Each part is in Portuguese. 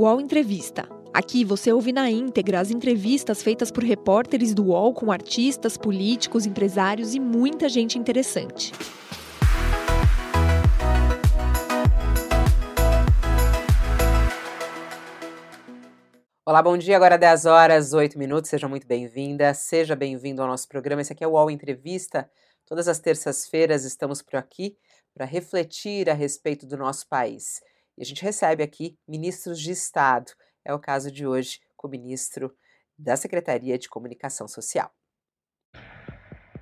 UOL Entrevista. Aqui você ouve na íntegra as entrevistas feitas por repórteres do UOL com artistas, políticos, empresários e muita gente interessante. Olá, bom dia. Agora 10 horas, 8 minutos. Seja muito bem-vinda, seja bem-vindo ao nosso programa. Esse aqui é o UOL Entrevista. Todas as terças-feiras estamos por aqui para refletir a respeito do nosso país. E a gente recebe aqui ministros de Estado. É o caso de hoje com o ministro da Secretaria de Comunicação Social.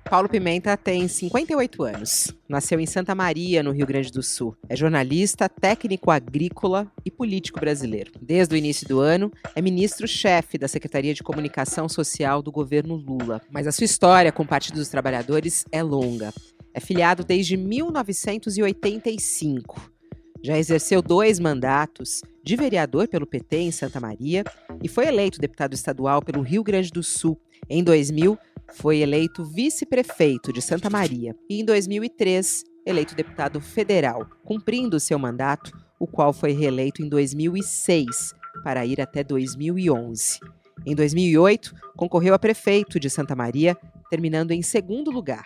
Paulo Pimenta tem 58 anos. Nasceu em Santa Maria, no Rio Grande do Sul. É jornalista, técnico agrícola e político brasileiro. Desde o início do ano, é ministro-chefe da Secretaria de Comunicação Social do governo Lula. Mas a sua história com o Partido dos Trabalhadores é longa. É filiado desde 1985. Já exerceu dois mandatos de vereador pelo PT em Santa Maria e foi eleito deputado estadual pelo Rio Grande do Sul. Em 2000, foi eleito vice-prefeito de Santa Maria e, em 2003, eleito deputado federal, cumprindo seu mandato, o qual foi reeleito em 2006 para ir até 2011. Em 2008, concorreu a prefeito de Santa Maria, terminando em segundo lugar.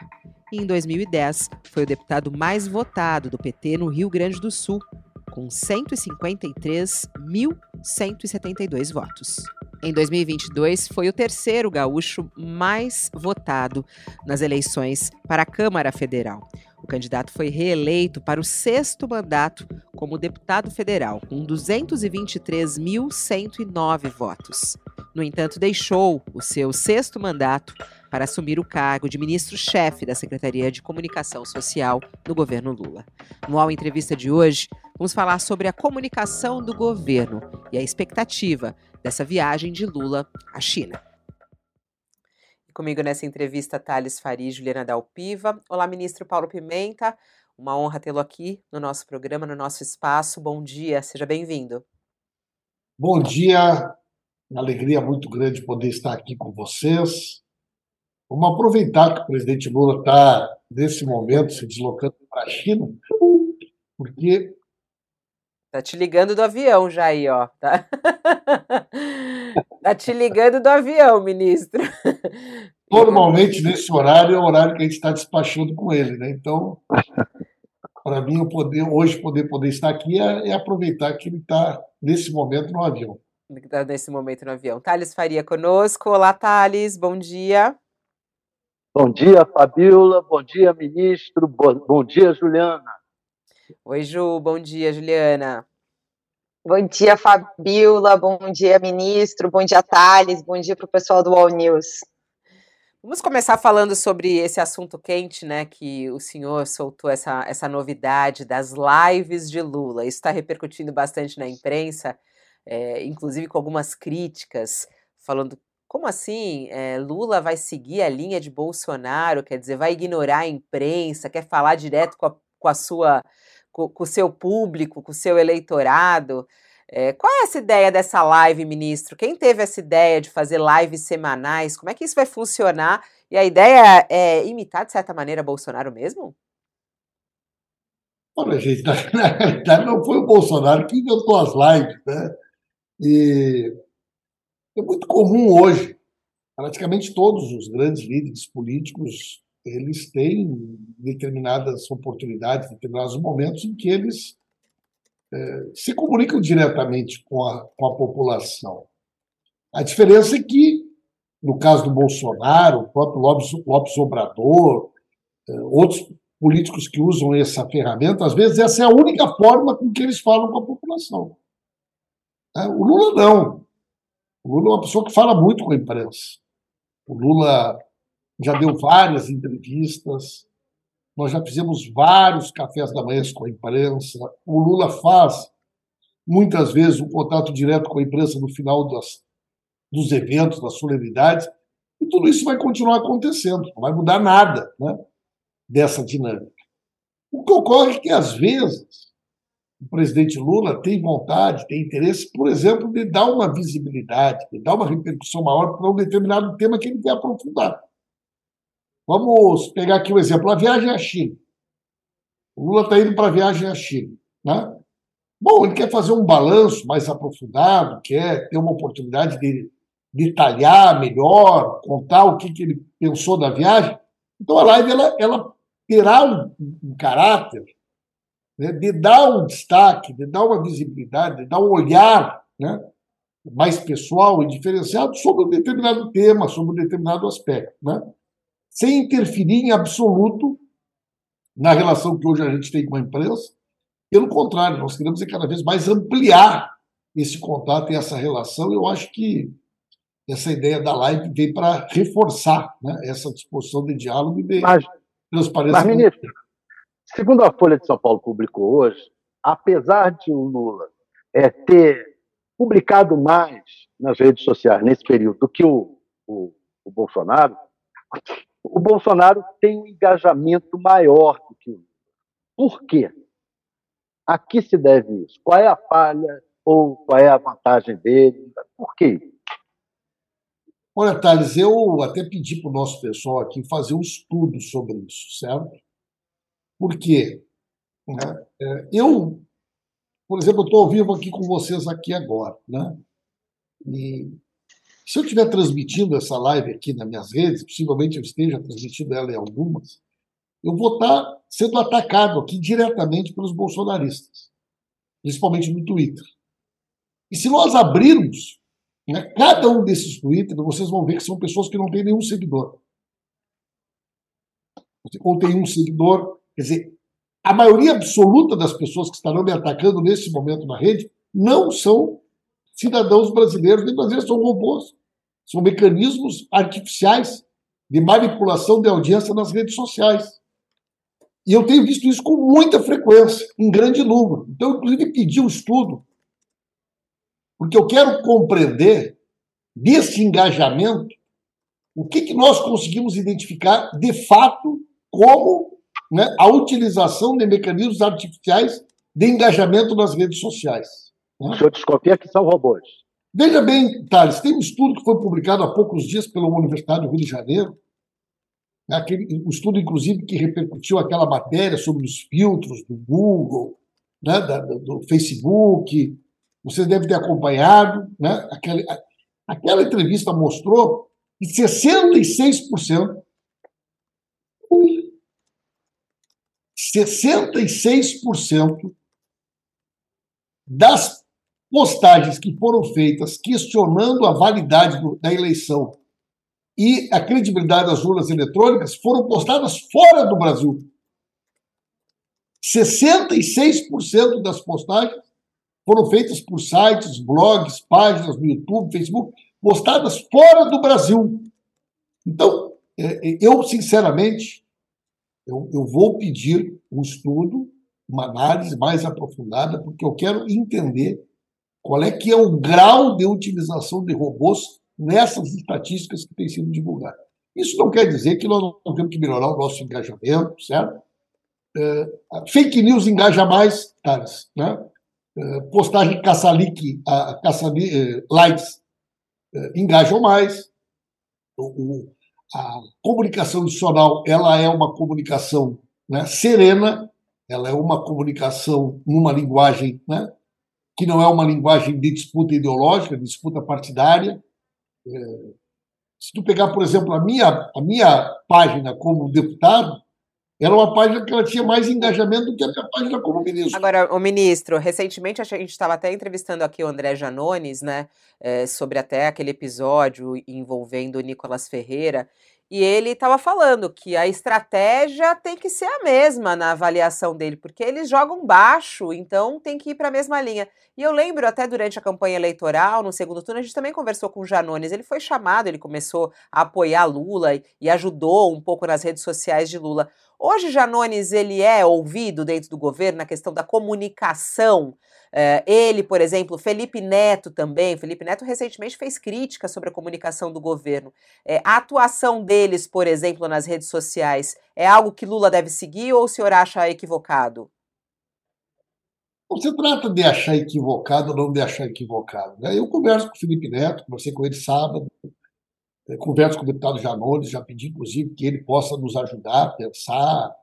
E em 2010, foi o deputado mais votado do PT no Rio Grande do Sul, com 153.172 votos. Em 2022, foi o terceiro gaúcho mais votado nas eleições para a Câmara Federal. O candidato foi reeleito para o sexto mandato como deputado federal, com 223.109 votos. No entanto, deixou o seu sexto mandato para assumir o cargo de ministro-chefe da Secretaria de Comunicação Social no governo Lula. No All Entrevista de hoje, vamos falar sobre a comunicação do governo e a expectativa dessa viagem de Lula à China. Comigo nessa entrevista, Thales Fari e Juliana Dalpiva. Olá, ministro Paulo Pimenta. Uma honra tê-lo aqui no nosso programa, no nosso espaço. Bom dia, seja bem-vindo. Bom dia, uma alegria muito grande poder estar aqui com vocês. Vamos aproveitar que o presidente Lula está, nesse momento, se deslocando para a China, porque. Tá te ligando do avião já aí, ó. Tá, tá te ligando do avião, ministro. Normalmente, nesse horário, é o horário que a gente está despachando com ele, né? Então, para mim, eu poder, hoje poder, poder estar aqui é, é aproveitar que ele está, nesse momento, no avião. Está nesse momento no avião. Thales Faria conosco. Olá, Thales, bom dia. Bom dia, Fabiola. Bom dia, ministro. Bom dia, Juliana. Oi, Ju. Bom dia, Juliana. Bom dia, Fabiola. Bom dia, ministro. Bom dia, Thales. Bom dia para o pessoal do All News. Vamos começar falando sobre esse assunto quente, né? Que o senhor soltou essa, essa novidade das lives de Lula. Isso está repercutindo bastante na imprensa, é, inclusive com algumas críticas, falando como assim? É, Lula vai seguir a linha de Bolsonaro, quer dizer, vai ignorar a imprensa, quer falar direto com a, com a sua, com, com, o seu público, com o seu eleitorado. É, qual é essa ideia dessa live, ministro? Quem teve essa ideia de fazer lives semanais? Como é que isso vai funcionar? E a ideia é imitar, de certa maneira, Bolsonaro mesmo? Olha, gente, na, realidade não foi o Bolsonaro que inventou as lives, né? E é muito comum hoje. Praticamente todos os grandes líderes políticos eles têm determinadas oportunidades, determinados momentos em que eles é, se comunicam diretamente com a, com a população. A diferença é que, no caso do Bolsonaro, o próprio Lopes, Lopes Obrador, é, outros políticos que usam essa ferramenta, às vezes essa é a única forma com que eles falam com a população. É, o Lula não. O Lula é uma pessoa que fala muito com a imprensa. O Lula já deu várias entrevistas, nós já fizemos vários cafés da manhã com a imprensa. O Lula faz, muitas vezes, um contato direto com a imprensa no final das, dos eventos, das solenidades, e tudo isso vai continuar acontecendo, não vai mudar nada né, dessa dinâmica. O que ocorre é que, às vezes, o presidente Lula tem vontade, tem interesse, por exemplo, de dar uma visibilidade, de dar uma repercussão maior para um determinado tema que ele quer aprofundar. Vamos pegar aqui um exemplo, a viagem à China. O Lula está indo para a viagem à China. Né? Bom, ele quer fazer um balanço mais aprofundado, quer ter uma oportunidade de detalhar melhor, contar o que, que ele pensou da viagem. Então a live ela, ela terá um, um caráter né, de dar um destaque, de dar uma visibilidade, de dar um olhar né, mais pessoal e diferenciado sobre um determinado tema, sobre um determinado aspecto, né, sem interferir em absoluto na relação que hoje a gente tem com a imprensa. Pelo contrário, nós queremos é cada vez mais ampliar esse contato e essa relação. Eu acho que essa ideia da live veio para reforçar né, essa disposição de diálogo e de mas, transparência. Mas, ministro, segundo a Folha de São Paulo publicou hoje, apesar de o Lula é, ter publicado mais nas redes sociais nesse período do que o, o, o Bolsonaro, o Bolsonaro tem um engajamento maior do que o Lula. Por quê? A que se deve isso? Qual é a falha ou qual é a vantagem dele? Por quê? Olha, Thales, eu até pedi para o nosso pessoal aqui fazer um estudo sobre isso, certo? Por quê? Né? É, eu, por exemplo, estou ao vivo aqui com vocês aqui agora, né? E se eu estiver transmitindo essa live aqui nas minhas redes, possivelmente eu esteja transmitindo ela em algumas, eu vou estar sendo atacado aqui diretamente pelos bolsonaristas, principalmente no Twitter. E se nós abrirmos né? Cada um desses Twitter, vocês vão ver que são pessoas que não têm nenhum seguidor. Ou tem um seguidor. Quer dizer, a maioria absoluta das pessoas que estarão me atacando nesse momento na rede não são cidadãos brasileiros, nem brasileiros, são robôs. São mecanismos artificiais de manipulação de audiência nas redes sociais. E eu tenho visto isso com muita frequência, em grande número. Então, inclusive, pedi um estudo porque eu quero compreender desse engajamento o que, que nós conseguimos identificar de fato como né, a utilização de mecanismos artificiais de engajamento nas redes sociais. Né? O senhor desconfia que são robôs. Veja bem, Thales, tem um estudo que foi publicado há poucos dias pela Universidade do Rio de Janeiro, né, aquele, um estudo, inclusive, que repercutiu aquela matéria sobre os filtros do Google, né, da, do Facebook, vocês devem ter acompanhado, né? aquela, aquela entrevista mostrou que 66%, 66% das postagens que foram feitas questionando a validade do, da eleição e a credibilidade das urnas eletrônicas foram postadas fora do Brasil. 66% das postagens foram feitas por sites, blogs, páginas no YouTube, Facebook, postadas fora do Brasil. Então, é, é, eu, sinceramente, eu, eu vou pedir um estudo, uma análise mais aprofundada, porque eu quero entender qual é que é o grau de utilização de robôs nessas estatísticas que têm sido divulgadas. Isso não quer dizer que nós não temos que melhorar o nosso engajamento, certo? É, fake news engaja mais, Thales, né? Eh, postagem caça-like, caça eh, likes eh, engajam mais. A comunicação adicional ela é uma comunicação né, serena, ela é uma comunicação numa linguagem né, que não é uma linguagem de disputa ideológica, de disputa partidária. Se tu pegar, por exemplo, a minha, a minha página como deputado, era uma página que ela tinha mais engajamento do que a minha página como ministro. Agora, o ministro, recentemente a gente estava até entrevistando aqui o André Janones, né, é, sobre até aquele episódio envolvendo o Nicolas Ferreira, e ele estava falando que a estratégia tem que ser a mesma na avaliação dele, porque eles jogam baixo, então tem que ir para a mesma linha. E eu lembro até durante a campanha eleitoral, no segundo turno, a gente também conversou com o Janones. Ele foi chamado, ele começou a apoiar Lula e, e ajudou um pouco nas redes sociais de Lula. Hoje, Janones, ele é ouvido dentro do governo na questão da comunicação Uh, ele, por exemplo, Felipe Neto também. Felipe Neto recentemente fez críticas sobre a comunicação do governo. Uh, a atuação deles, por exemplo, nas redes sociais, é algo que Lula deve seguir ou o senhor acha equivocado? Não se trata de achar equivocado ou não de achar equivocado. Né? Eu converso com o Felipe Neto, conversei com ele sábado, eh, converso com o deputado Janones, já pedi, inclusive, que ele possa nos ajudar a pensar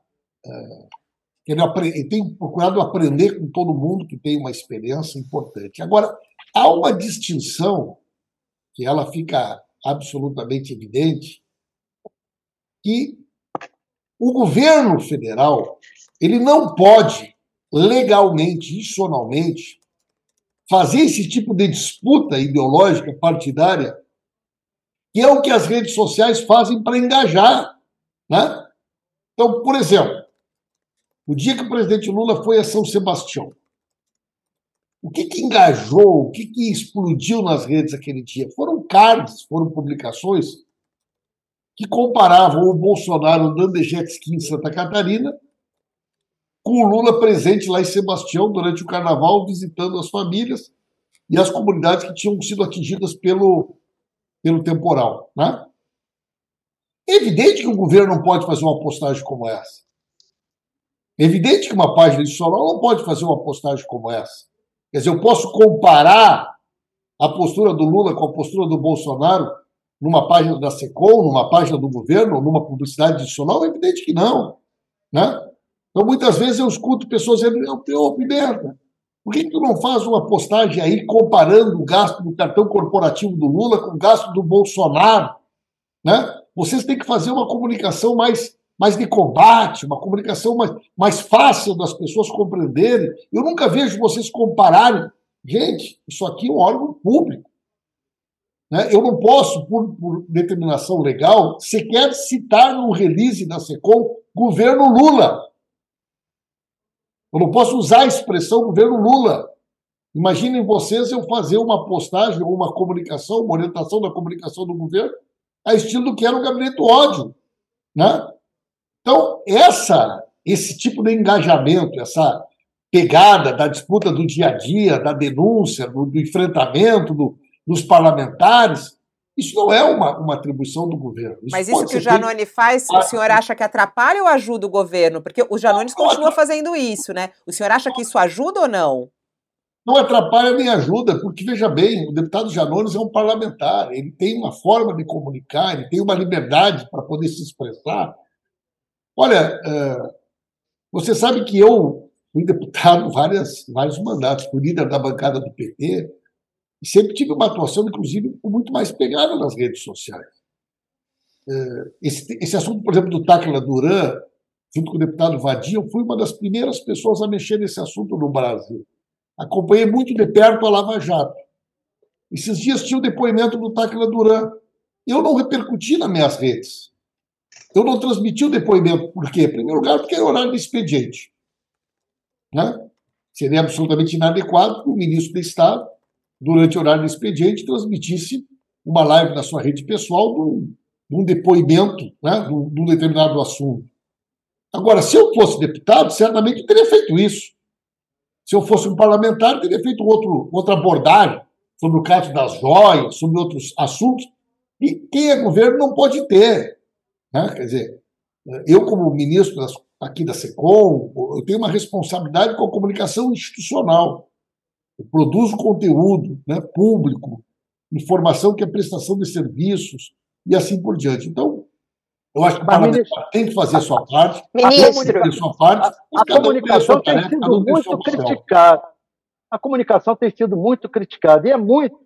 ele tem procurado aprender com todo mundo que tem uma experiência importante. Agora, há uma distinção que ela fica absolutamente evidente, que o governo federal ele não pode legalmente, institucionalmente, fazer esse tipo de disputa ideológica partidária, que é o que as redes sociais fazem para engajar. Né? Então, por exemplo, o dia que o presidente Lula foi a São Sebastião, o que, que engajou, o que, que explodiu nas redes aquele dia? Foram cards, foram publicações que comparavam o Bolsonaro andando de jet ski em Santa Catarina com o Lula presente lá em Sebastião durante o carnaval, visitando as famílias e as comunidades que tinham sido atingidas pelo, pelo temporal. Né? É evidente que o governo não pode fazer uma postagem como essa. Evidente que uma página institucional não pode fazer uma postagem como essa. Quer dizer, eu posso comparar a postura do Lula com a postura do Bolsonaro numa página da SECOM, numa página do governo, numa publicidade adicional? É evidente que não. Né? Então, muitas vezes eu escuto pessoas dizendo, ô, Pimenta, por que, que tu não faz uma postagem aí comparando o gasto do cartão corporativo do Lula com o gasto do Bolsonaro? Né? Vocês têm que fazer uma comunicação mais mais de combate, uma comunicação mais, mais fácil das pessoas compreenderem. Eu nunca vejo vocês compararem. Gente, isso aqui é um órgão público. Né? Eu não posso, por, por determinação legal, sequer citar no release da SECOM governo Lula. Eu não posso usar a expressão governo Lula. Imaginem vocês eu fazer uma postagem ou uma comunicação, uma orientação da comunicação do governo a estilo do que era o gabinete do ódio. Né? Então, essa, esse tipo de engajamento, essa pegada da disputa do dia a dia, da denúncia, do, do enfrentamento do, dos parlamentares, isso não é uma, uma atribuição do governo. Isso Mas isso que o Janone faz, o senhor acha que atrapalha ou ajuda o governo? Porque o Janones continua fazendo isso, né? O senhor acha que isso ajuda ou não? Não atrapalha nem ajuda, porque, veja bem, o deputado Janones é um parlamentar, ele tem uma forma de comunicar, ele tem uma liberdade para poder se expressar, Olha, é, você sabe que eu fui deputado várias, vários mandatos, fui líder da bancada do PT, e sempre tive uma atuação, inclusive, muito mais pegada nas redes sociais. É, esse, esse assunto, por exemplo, do Táquila Duran, junto com o deputado Vadia, eu fui uma das primeiras pessoas a mexer nesse assunto no Brasil. Acompanhei muito de perto a Lava Jato. Esses dias tinha o depoimento do Táquila Duran. Eu não repercuti nas minhas redes. Eu não transmiti o depoimento, por quê? Em primeiro lugar, porque é horário de expediente. Né? Seria absolutamente inadequado que o ministro do Estado, durante o horário de expediente, transmitisse uma live na sua rede pessoal de um, de depoimento né, de um determinado assunto. Agora, se eu fosse deputado, certamente teria feito isso. Se eu fosse um parlamentar, teria feito outro, outra abordagem sobre o caso das joias, sobre outros assuntos. E quem é governo não pode ter. Né? Quer dizer, eu, como ministro aqui da SECOM, eu tenho uma responsabilidade com a comunicação institucional. Eu produzo conteúdo né, público, informação que é prestação de serviços e assim por diante. Então, eu acho que o parlamentar tem que fazer a sua parte, ministro, a sua parte, a, a comunicação tem sido muito criticada. A comunicação tem sido muito criticada e é muito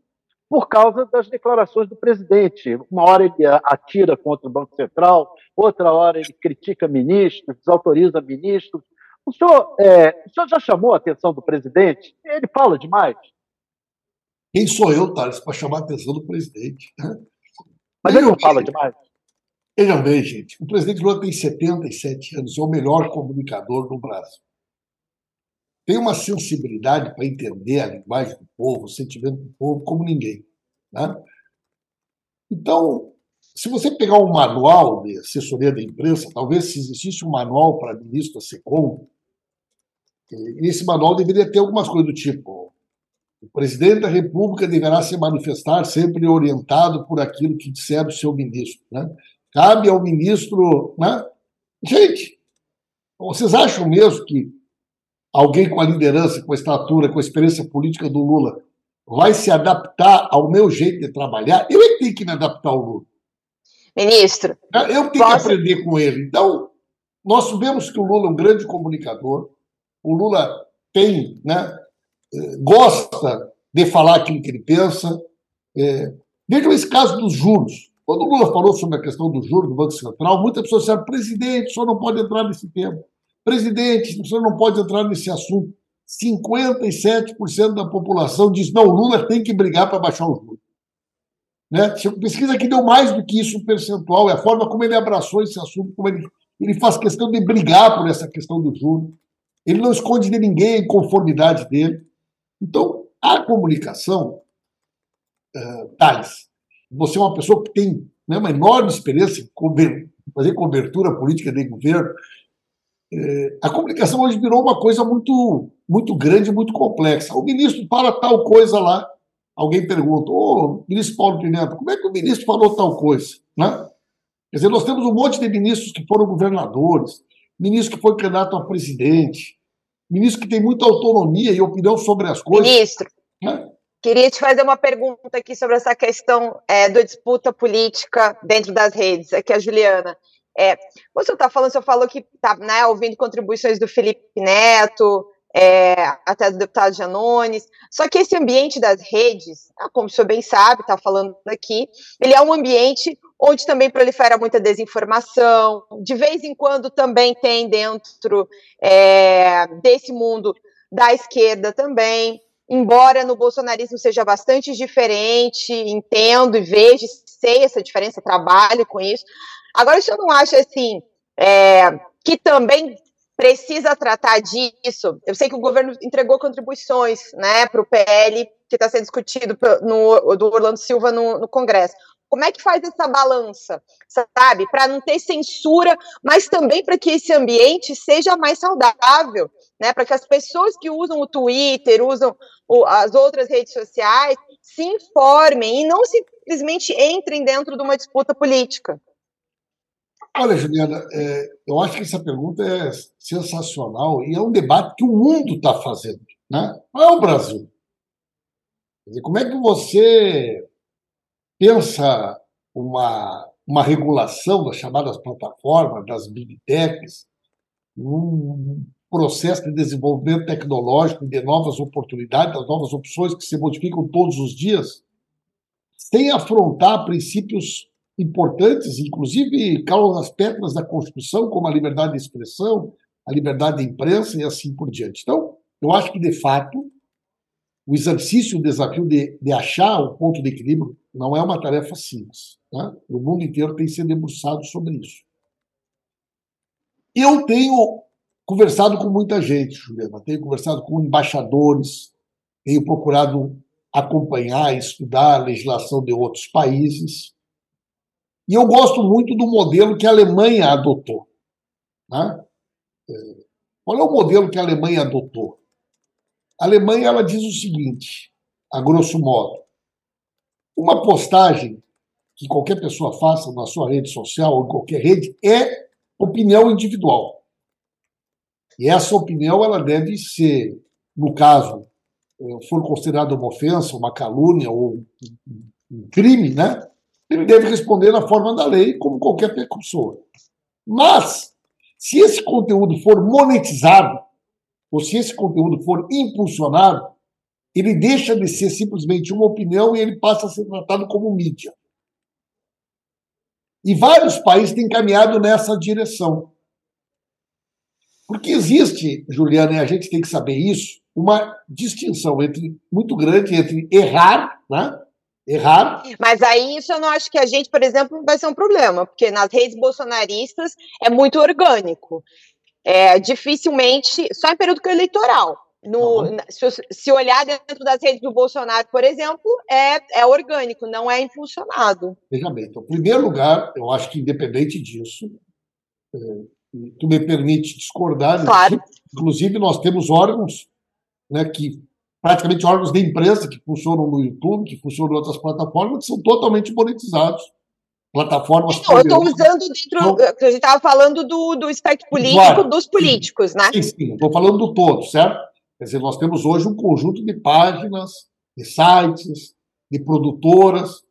por causa das declarações do presidente. Uma hora ele atira contra o Banco Central, outra hora ele critica ministros, desautoriza ministros. O senhor, é, o senhor já chamou a atenção do presidente? Ele fala demais. Quem sou eu, Thales, para chamar a atenção do presidente? Mas ele não fala demais. Veja bem, gente, o presidente Lula tem 77 anos, é o melhor comunicador do Brasil tem uma sensibilidade para entender a linguagem do povo, o sentimento do povo, como ninguém. Né? Então, se você pegar um manual de assessoria da imprensa, talvez se existisse um manual para ministro da SECOM, esse manual deveria ter algumas coisas do tipo: o presidente da República deverá se manifestar sempre orientado por aquilo que disser o seu ministro. Né? Cabe ao ministro. Né? Gente, vocês acham mesmo que alguém com a liderança, com a estatura, com a experiência política do Lula, vai se adaptar ao meu jeito de trabalhar, eu é tenho que me adaptar ao Lula. Ministro. Eu tenho posso... que aprender com ele. Então, nós sabemos que o Lula é um grande comunicador, o Lula tem, né, eh, gosta de falar aquilo que ele pensa. É, vejam esse caso dos juros. Quando o Lula falou sobre a questão dos juros do Banco Central, muitas pessoas disseram: presidente, o senhor não pode entrar nesse tema. Presidente, o senhor não pode entrar nesse assunto. 57% da população diz: não, o Lula tem que brigar para baixar os juros. Né? Pesquisa que deu mais do que isso um percentual, é a forma como ele abraçou esse assunto, como ele, ele faz questão de brigar por essa questão do juro. Ele não esconde de ninguém a inconformidade dele. Então, a comunicação, uh, Thales, você é uma pessoa que tem né, uma enorme experiência em fazer cobertura política de governo. É, a comunicação hoje virou uma coisa muito, muito grande, muito complexa. O ministro fala tal coisa lá, alguém pergunta, ô, ministro Paulo Pimenta, como é que o ministro falou tal coisa? Né? Quer dizer, nós temos um monte de ministros que foram governadores, ministro que foi candidato a presidente, ministro que tem muita autonomia e opinião sobre as coisas. Ministro, né? queria te fazer uma pergunta aqui sobre essa questão é, da disputa política dentro das redes. Aqui a Juliana. É, você está falando, você falou que está né, ouvindo contribuições do Felipe Neto, é, até do deputado Janones. Só que esse ambiente das redes, ah, como o senhor bem sabe, está falando aqui, ele é um ambiente onde também prolifera muita desinformação. De vez em quando também tem dentro é, desse mundo da esquerda também. Embora no bolsonarismo seja bastante diferente, entendo e vejo, sei essa diferença, trabalho com isso. Agora, o senhor não acha assim é, que também precisa tratar disso. Eu sei que o governo entregou contribuições né, para o PL, que está sendo discutido no, do Orlando Silva no, no Congresso. Como é que faz essa balança, sabe? Para não ter censura, mas também para que esse ambiente seja mais saudável, né? Para que as pessoas que usam o Twitter, usam o, as outras redes sociais, se informem e não simplesmente entrem dentro de uma disputa política. Olha, Juliana, é, eu acho que essa pergunta é sensacional e é um debate que o mundo está fazendo, né? Não é o Brasil. Dizer, como é que você pensa uma, uma regulação das chamadas plataformas, das big techs, um processo de desenvolvimento tecnológico, de novas oportunidades, das novas opções que se modificam todos os dias, sem afrontar princípios importantes, inclusive calam as pedras da Constituição, como a liberdade de expressão, a liberdade de imprensa e assim por diante. Então, eu acho que, de fato, o exercício, o desafio de, de achar o ponto de equilíbrio não é uma tarefa simples. Né? O mundo inteiro tem se debruçado sobre isso. Eu tenho conversado com muita gente, Juliana, tenho conversado com embaixadores, tenho procurado acompanhar, estudar a legislação de outros países. E eu gosto muito do modelo que a Alemanha adotou. Né? É, qual é o modelo que a Alemanha adotou? A Alemanha ela diz o seguinte, a grosso modo: uma postagem que qualquer pessoa faça na sua rede social ou em qualquer rede é opinião individual. E essa opinião ela deve ser, no caso, eh, for considerada uma ofensa, uma calúnia ou um crime, né? Ele deve responder na forma da lei, como qualquer pessoa. Mas, se esse conteúdo for monetizado, ou se esse conteúdo for impulsionado, ele deixa de ser simplesmente uma opinião e ele passa a ser tratado como mídia. E vários países têm caminhado nessa direção. Porque existe, Juliana, e a gente tem que saber isso, uma distinção entre muito grande entre errar, né? Errar. Mas aí isso eu não acho que a gente, por exemplo, vai ser um problema, porque nas redes bolsonaristas é muito orgânico é, dificilmente, só em período eleitoral. No, uhum. se, se, olhar dentro das redes do Bolsonaro, por exemplo, é, é orgânico, não é impulsionado. Veja bem, então, em primeiro lugar, eu acho que independente disso, é, tu me permite discordar, né? claro. inclusive nós temos órgãos né, que praticamente órgãos de imprensa que funcionam no YouTube, que funcionam em outras plataformas, que são totalmente monetizados plataformas. Não, eu estou usando dentro. Então, a gente estava falando do, do espectro político claro, dos políticos, sim, né? Sim, sim, estou falando do todo, certo? Quer dizer, nós temos hoje um conjunto de páginas, de sites, de produtoras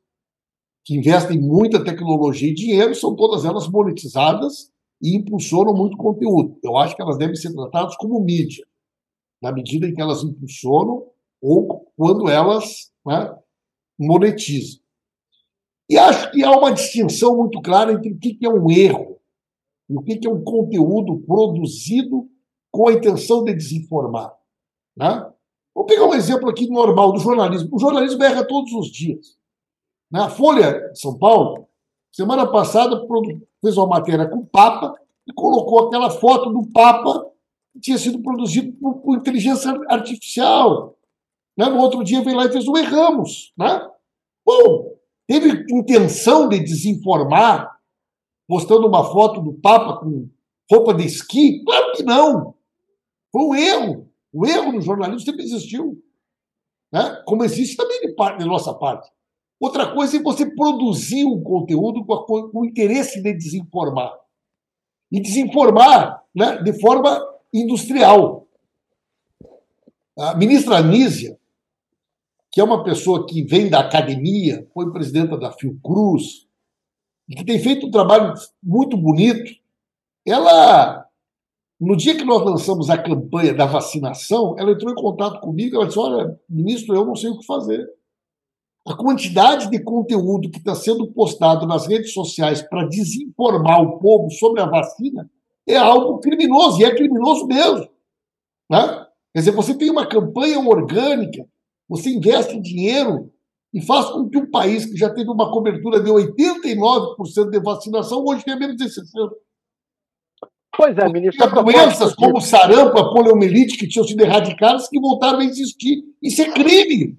que investem muita tecnologia e dinheiro, são todas elas monetizadas e impulsionam muito conteúdo. Eu acho que elas devem ser tratadas como mídia, na medida em que elas impulsionam ou quando elas né, monetizam. E acho que há uma distinção muito clara entre o que é um erro e o que é um conteúdo produzido com a intenção de desinformar. Né? Vou pegar um exemplo aqui normal do jornalismo. O jornalismo erra todos os dias. Na Folha de São Paulo, semana passada, fez uma matéria com o Papa e colocou aquela foto do Papa que tinha sido produzido por, por inteligência artificial. Né? No outro dia veio lá e fez o erramos. Né? Bom, teve intenção de desinformar, postando uma foto do Papa com roupa de esqui? Claro que não. Foi um erro. O erro no jornalismo sempre existiu. Né? Como existe também de, parte, de nossa parte. Outra coisa é você produzir um conteúdo com, a, com o interesse de desinformar. E desinformar né, de forma industrial. A ministra Anísia, que é uma pessoa que vem da academia, foi presidenta da Fiocruz, e que tem feito um trabalho muito bonito, ela, no dia que nós lançamos a campanha da vacinação, ela entrou em contato comigo, ela disse, olha, ministro, eu não sei o que fazer a quantidade de conteúdo que está sendo postado nas redes sociais para desinformar o povo sobre a vacina é algo criminoso, e é criminoso mesmo. Né? Quer dizer, você tem uma campanha orgânica, você investe dinheiro e faz com que um país que já teve uma cobertura de 89% de vacinação, hoje tenha menos de 60%. Pois é, ministro. doenças como sarampo, a poliomielite, que tinham sido erradicadas, que voltaram a existir. Isso é crime.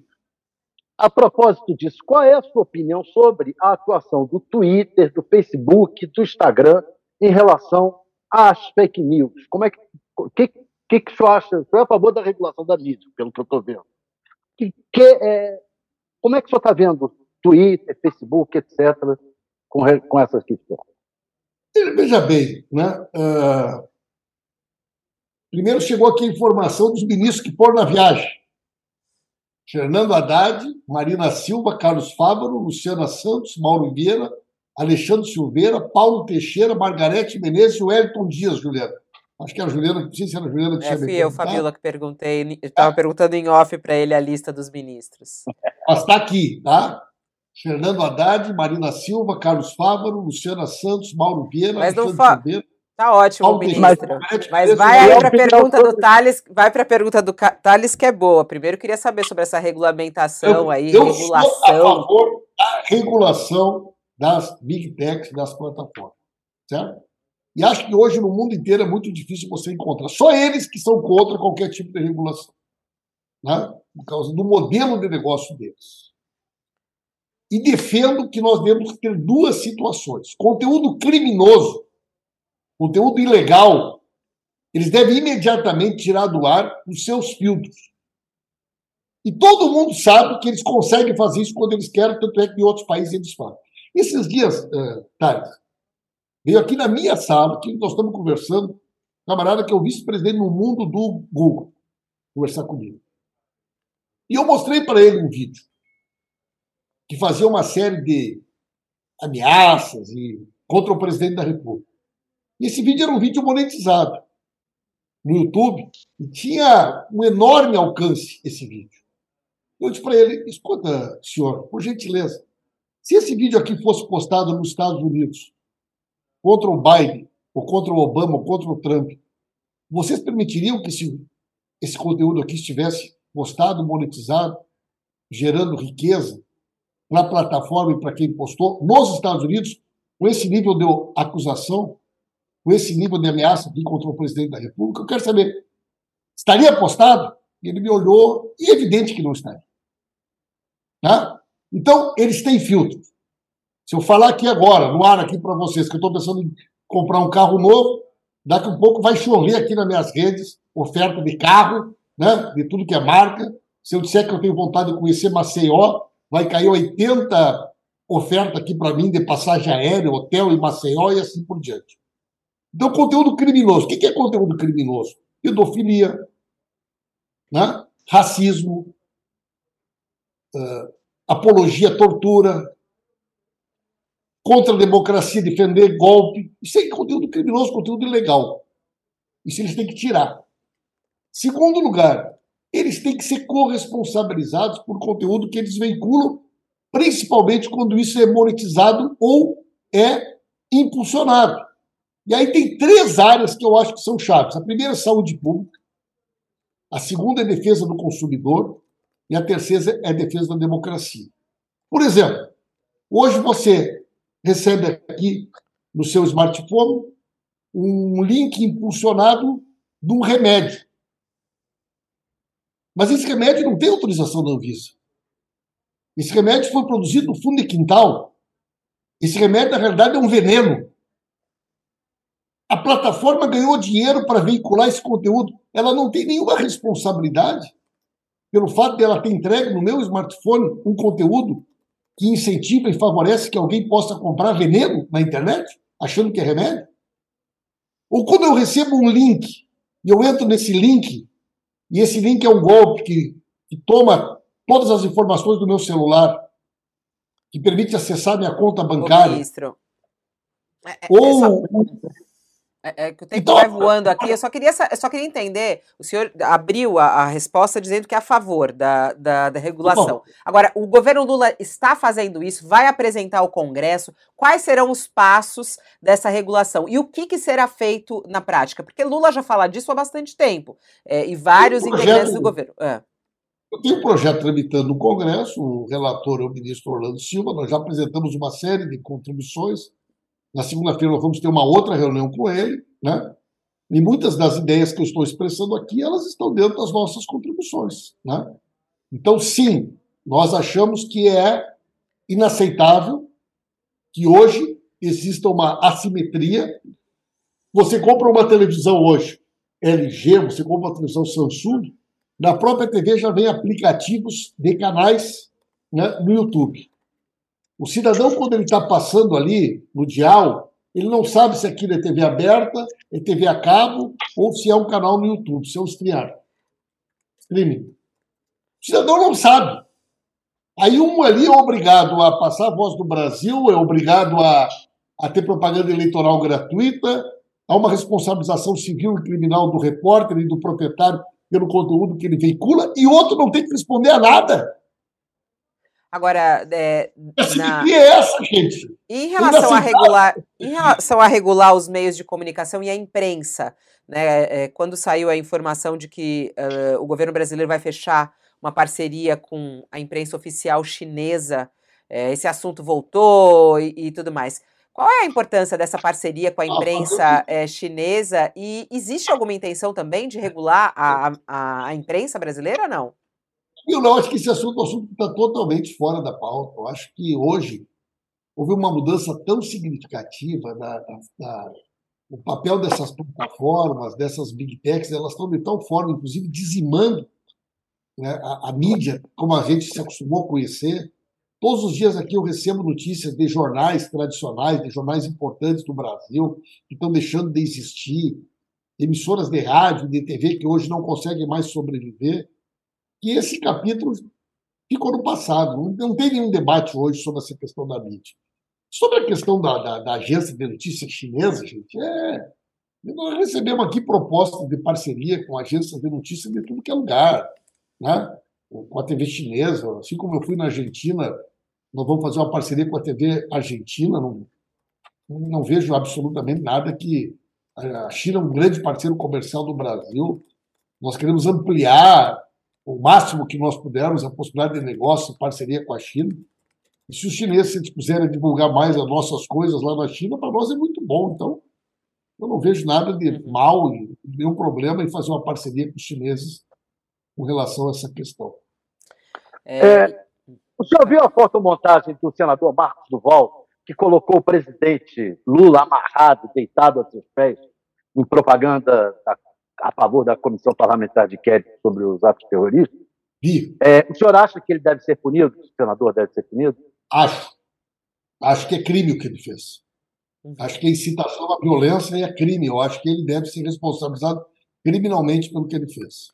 A propósito disso, qual é a sua opinião sobre a atuação do Twitter, do Facebook, do Instagram em relação às fake news? Como é que que, que, que o senhor acha? O senhor é a favor da regulação da mídia, pelo que eu estou vendo. Que, que, é, como é que o senhor está vendo Twitter, Facebook, etc., com, com essas questões? Veja bem, né? Uh, primeiro chegou aqui a informação dos ministros que foram na viagem. Fernando Haddad, Marina Silva, Carlos Fávaro, Luciana Santos, Mauro Vieira, Alexandre Silveira, Paulo Teixeira, Margarete Menezes e Wellington Dias, Juliana. Acho que era a Juliana, não sei se era a Juliana que é, fui eu, Fabiola, que perguntei. Estava ah. perguntando em off para ele a lista dos ministros. Mas está aqui, tá? Fernando Haddad, Marina Silva, Carlos Fávaro, Luciana Santos, Mauro Vieira, Mas Alexandre fa... Tá ótimo, ministro. Mas, mas vai aí para a pergunta do Thales, vai para a pergunta do Thales que é boa. Primeiro queria saber sobre essa regulamentação eu, aí, eu regulação. Sou a favor da regulação das big techs, das plataformas, certo? E acho que hoje no mundo inteiro é muito difícil você encontrar. Só eles que são contra qualquer tipo de regulação, né? Por causa do modelo de negócio deles. E defendo que nós devemos ter duas situações: conteúdo criminoso conteúdo ilegal, eles devem imediatamente tirar do ar os seus filtros. E todo mundo sabe que eles conseguem fazer isso quando eles querem, tanto é que em outros países eles fazem. Esses dias, uh, Thales, veio aqui na minha sala, que nós estamos conversando, camarada que é o vice-presidente no mundo do Google, conversar comigo. E eu mostrei para ele um vídeo que fazia uma série de ameaças e contra o presidente da República. E esse vídeo era um vídeo monetizado no YouTube e tinha um enorme alcance esse vídeo. Eu disse para ele: escuta, senhor, por gentileza, se esse vídeo aqui fosse postado nos Estados Unidos contra o Biden, ou contra o Obama, ou contra o Trump, vocês permitiriam que esse, esse conteúdo aqui estivesse postado, monetizado, gerando riqueza na plataforma e para quem postou nos Estados Unidos, com esse nível de acusação? com esse nível de ameaça aqui contra o presidente da República, eu quero saber, estaria apostado? E ele me olhou, e é evidente que não estaria. Tá? Então, eles têm filtro. Se eu falar aqui agora, no ar aqui para vocês, que eu estou pensando em comprar um carro novo, daqui a um pouco vai chover aqui nas minhas redes oferta de carro, né, de tudo que é marca. Se eu disser que eu tenho vontade de conhecer Maceió, vai cair 80 ofertas aqui para mim de passagem aérea, hotel em Maceió e assim por diante. Então, conteúdo criminoso. O que é conteúdo criminoso? Pedofilia, né? racismo, uh, apologia à tortura, contra a democracia, defender golpe. Isso é conteúdo criminoso, conteúdo ilegal. Isso eles têm que tirar. Segundo lugar, eles têm que ser corresponsabilizados por conteúdo que eles veiculam, principalmente quando isso é monetizado ou é impulsionado. E aí tem três áreas que eu acho que são chaves. A primeira é saúde pública, a segunda é defesa do consumidor e a terceira é defesa da democracia. Por exemplo, hoje você recebe aqui no seu smartphone um link impulsionado de um remédio. Mas esse remédio não tem autorização da Anvisa. Esse remédio foi produzido no fundo de quintal. Esse remédio, na realidade, é um veneno. A plataforma ganhou dinheiro para veicular esse conteúdo. Ela não tem nenhuma responsabilidade pelo fato de ela ter entregue no meu smartphone um conteúdo que incentiva e favorece que alguém possa comprar veneno na internet, achando que é remédio? Ou quando eu recebo um link e eu entro nesse link, e esse link é um golpe que, que toma todas as informações do meu celular, que permite acessar minha conta bancária. Ô, ministro, é, é, ou essa... É, é, que o tempo vai voando aqui. Eu só queria, eu só queria entender. O senhor abriu a, a resposta dizendo que é a favor da, da, da regulação. Bom, Agora, o governo Lula está fazendo isso, vai apresentar ao Congresso. Quais serão os passos dessa regulação? E o que, que será feito na prática? Porque Lula já fala disso há bastante tempo. É, e vários projeto, integrantes do governo. É. Eu tenho um projeto tramitando no Congresso, o relator é o ministro Orlando Silva. Nós já apresentamos uma série de contribuições na segunda-feira nós vamos ter uma outra reunião com ele, né? E muitas das ideias que eu estou expressando aqui, elas estão dentro das nossas contribuições, né? Então, sim, nós achamos que é inaceitável que hoje exista uma assimetria. Você compra uma televisão hoje LG, você compra uma televisão Samsung, na própria TV já vem aplicativos de canais né, no YouTube. O cidadão, quando ele está passando ali no dial, ele não sabe se aquilo é TV aberta, é TV a cabo ou se é um canal no YouTube, se é um streaming. streaming. O cidadão não sabe. Aí um ali é obrigado a passar a voz do Brasil, é obrigado a, a ter propaganda eleitoral gratuita, há uma responsabilização civil e criminal do repórter e do proprietário pelo conteúdo que ele veicula, e outro não tem que responder a nada. Agora, é, na... que é essa, gente? Em relação, a regular, em relação a regular os meios de comunicação e a imprensa, né, é, quando saiu a informação de que uh, o governo brasileiro vai fechar uma parceria com a imprensa oficial chinesa, é, esse assunto voltou e, e, tudo mais. Qual é a importância dessa parceria com a imprensa é, chinesa e existe alguma intenção também de regular a, a, a imprensa brasileira ou não? Eu não acho que esse assunto, assunto está totalmente fora da pauta. Eu acho que hoje houve uma mudança tão significativa da, da, da o papel dessas plataformas, dessas big techs, elas estão de tal forma, inclusive, dizimando né, a, a, mídia, como a gente se acostumou a conhecer. Todos os dias aqui eu recebo notícias de jornais tradicionais, de jornais importantes do Brasil, que estão deixando de existir, emissoras de rádio, de TV que hoje não conseguem mais sobreviver que esse capítulo ficou no passado. Não, tem nenhum debate hoje sobre essa questão da mídia. Sobre a questão da, da, da agência de notícias chinesa, gente, é. Nós recebemos aqui propostas de parceria com agências de notícias de tudo que é lugar, né? com a TV chinesa. Assim como eu fui na Argentina, nós vamos fazer uma parceria com a TV argentina. Não, não vejo absolutamente nada que. A China é um grande parceiro comercial do Brasil. Nós queremos ampliar o máximo que nós pudermos a possibilidade de negócio em parceria com a China. E se os chineses se dispuserem a divulgar mais as nossas coisas lá na China, para nós é muito bom. Então, eu não vejo nada de mal e nenhum problema em fazer uma parceria com os chineses com relação a essa questão. É... É, o senhor viu a fotomontagem do senador Marcos Duval, que colocou o presidente Lula amarrado, deitado a seus pés, em propaganda da a favor da Comissão Parlamentar de Inquérito sobre os atos terroristas? Vi. É, o senhor acha que ele deve ser punido? O senador deve ser punido? Acho. Acho que é crime o que ele fez. Acho que a incitação à violência é crime. Eu acho que ele deve ser responsabilizado criminalmente pelo que ele fez.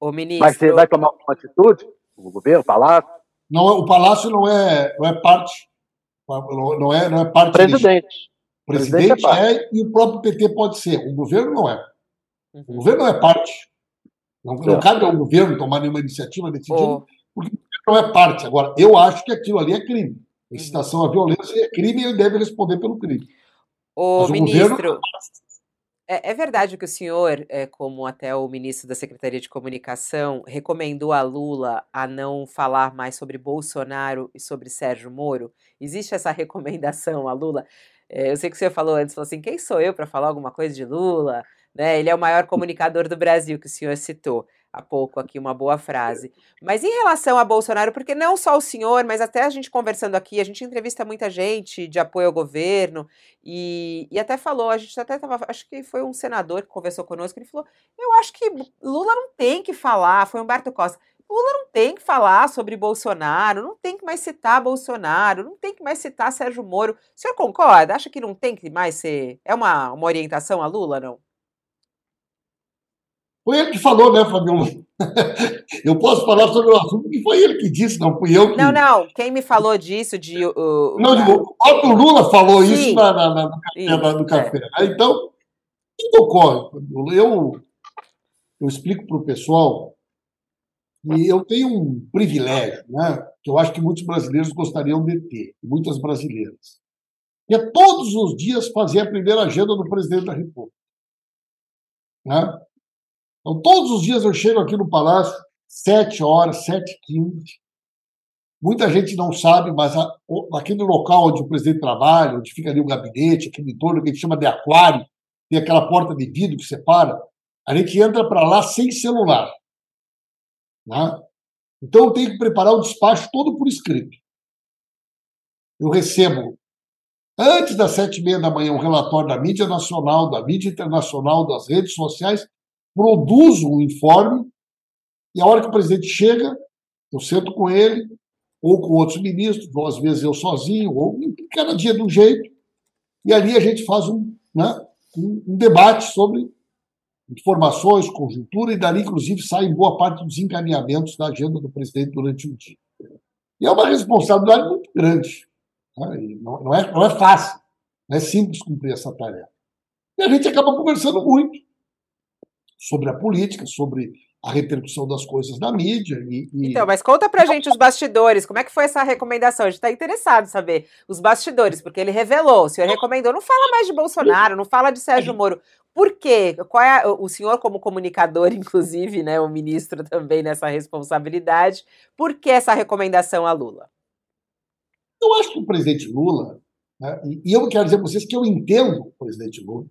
O ministro... Mas você vai tomar uma atitude? O governo, o Palácio? Não, o Palácio não é, não é parte Não é, não é parte Presidente. O presidente, é, é, e o próprio PT pode ser. O governo não é. Uhum. O governo não é parte. Não, não cabe ao governo tomar nenhuma iniciativa nesse oh. porque não é parte. Agora, eu acho que aquilo ali é crime. Incitação à violência é crime e ele deve responder pelo crime. Ô, ministro, governo... é, é, verdade que o senhor, é, como até o ministro da Secretaria de Comunicação, recomendou a Lula a não falar mais sobre Bolsonaro e sobre Sérgio Moro? Existe essa recomendação a Lula? É, eu sei que o senhor falou antes, falou assim, quem sou eu para falar alguma coisa de Lula? Né? Ele é o maior comunicador do Brasil, que o senhor citou há pouco aqui, uma boa frase. Mas em relação a Bolsonaro, porque não só o senhor, mas até a gente conversando aqui, a gente entrevista muita gente de apoio ao governo, e, e até falou, a gente até tava, acho que foi um senador que conversou conosco, ele falou, eu acho que Lula não tem que falar, foi Humberto Costa, Lula não tem que falar sobre Bolsonaro, não tem que mais citar Bolsonaro, não tem que mais citar Sérgio Moro. O senhor concorda? Acha que não tem que mais ser. É uma, uma orientação a Lula, não? Foi ele que falou, né, Fabiola? Eu posso falar sobre o assunto que foi ele que disse, não fui eu que. Não, não. Quem me falou disso de. Uh, não, digo, o próprio Lula falou Sim. isso na, na, na, no café. Isso, no café. É. Então, o que ocorre? Eu, eu explico para o pessoal e eu tenho um privilégio, né, que eu acho que muitos brasileiros gostariam de ter, muitas brasileiras, que é todos os dias fazer a primeira agenda do presidente da República. Né? Então, todos os dias eu chego aqui no Palácio, sete horas, sete quinze. Muita gente não sabe, mas aquele local onde o presidente trabalha, onde fica ali o gabinete, aquele entorno que a gente chama de aquário, tem aquela porta de vidro que separa, a gente entra para lá sem celular. Né? Então, eu tenho que preparar o despacho todo por escrito. Eu recebo, antes das sete e meia da manhã, um relatório da mídia nacional, da mídia internacional, das redes sociais, produzo um informe, e a hora que o presidente chega, eu sento com ele, ou com outros ministros, ou às vezes eu sozinho, ou cada dia de um jeito, e ali a gente faz um, né, um, um debate sobre informações, conjuntura, e dali, inclusive, saem boa parte dos encaminhamentos da agenda do presidente durante o dia. E é uma responsabilidade muito grande. Né? Não, não, é, não é fácil, não é simples cumprir essa tarefa. E a gente acaba conversando muito sobre a política, sobre a repercussão das coisas na mídia. E, e... Então, mas conta pra gente os bastidores, como é que foi essa recomendação? A gente está interessado em saber os bastidores, porque ele revelou, o senhor recomendou, não fala mais de Bolsonaro, não fala de Sérgio Moro. Por quê? Qual é a, o senhor, como comunicador, inclusive, né, o ministro também nessa responsabilidade, por que essa recomendação a Lula? Eu acho que o presidente Lula, né, e eu quero dizer para vocês que eu entendo o presidente Lula,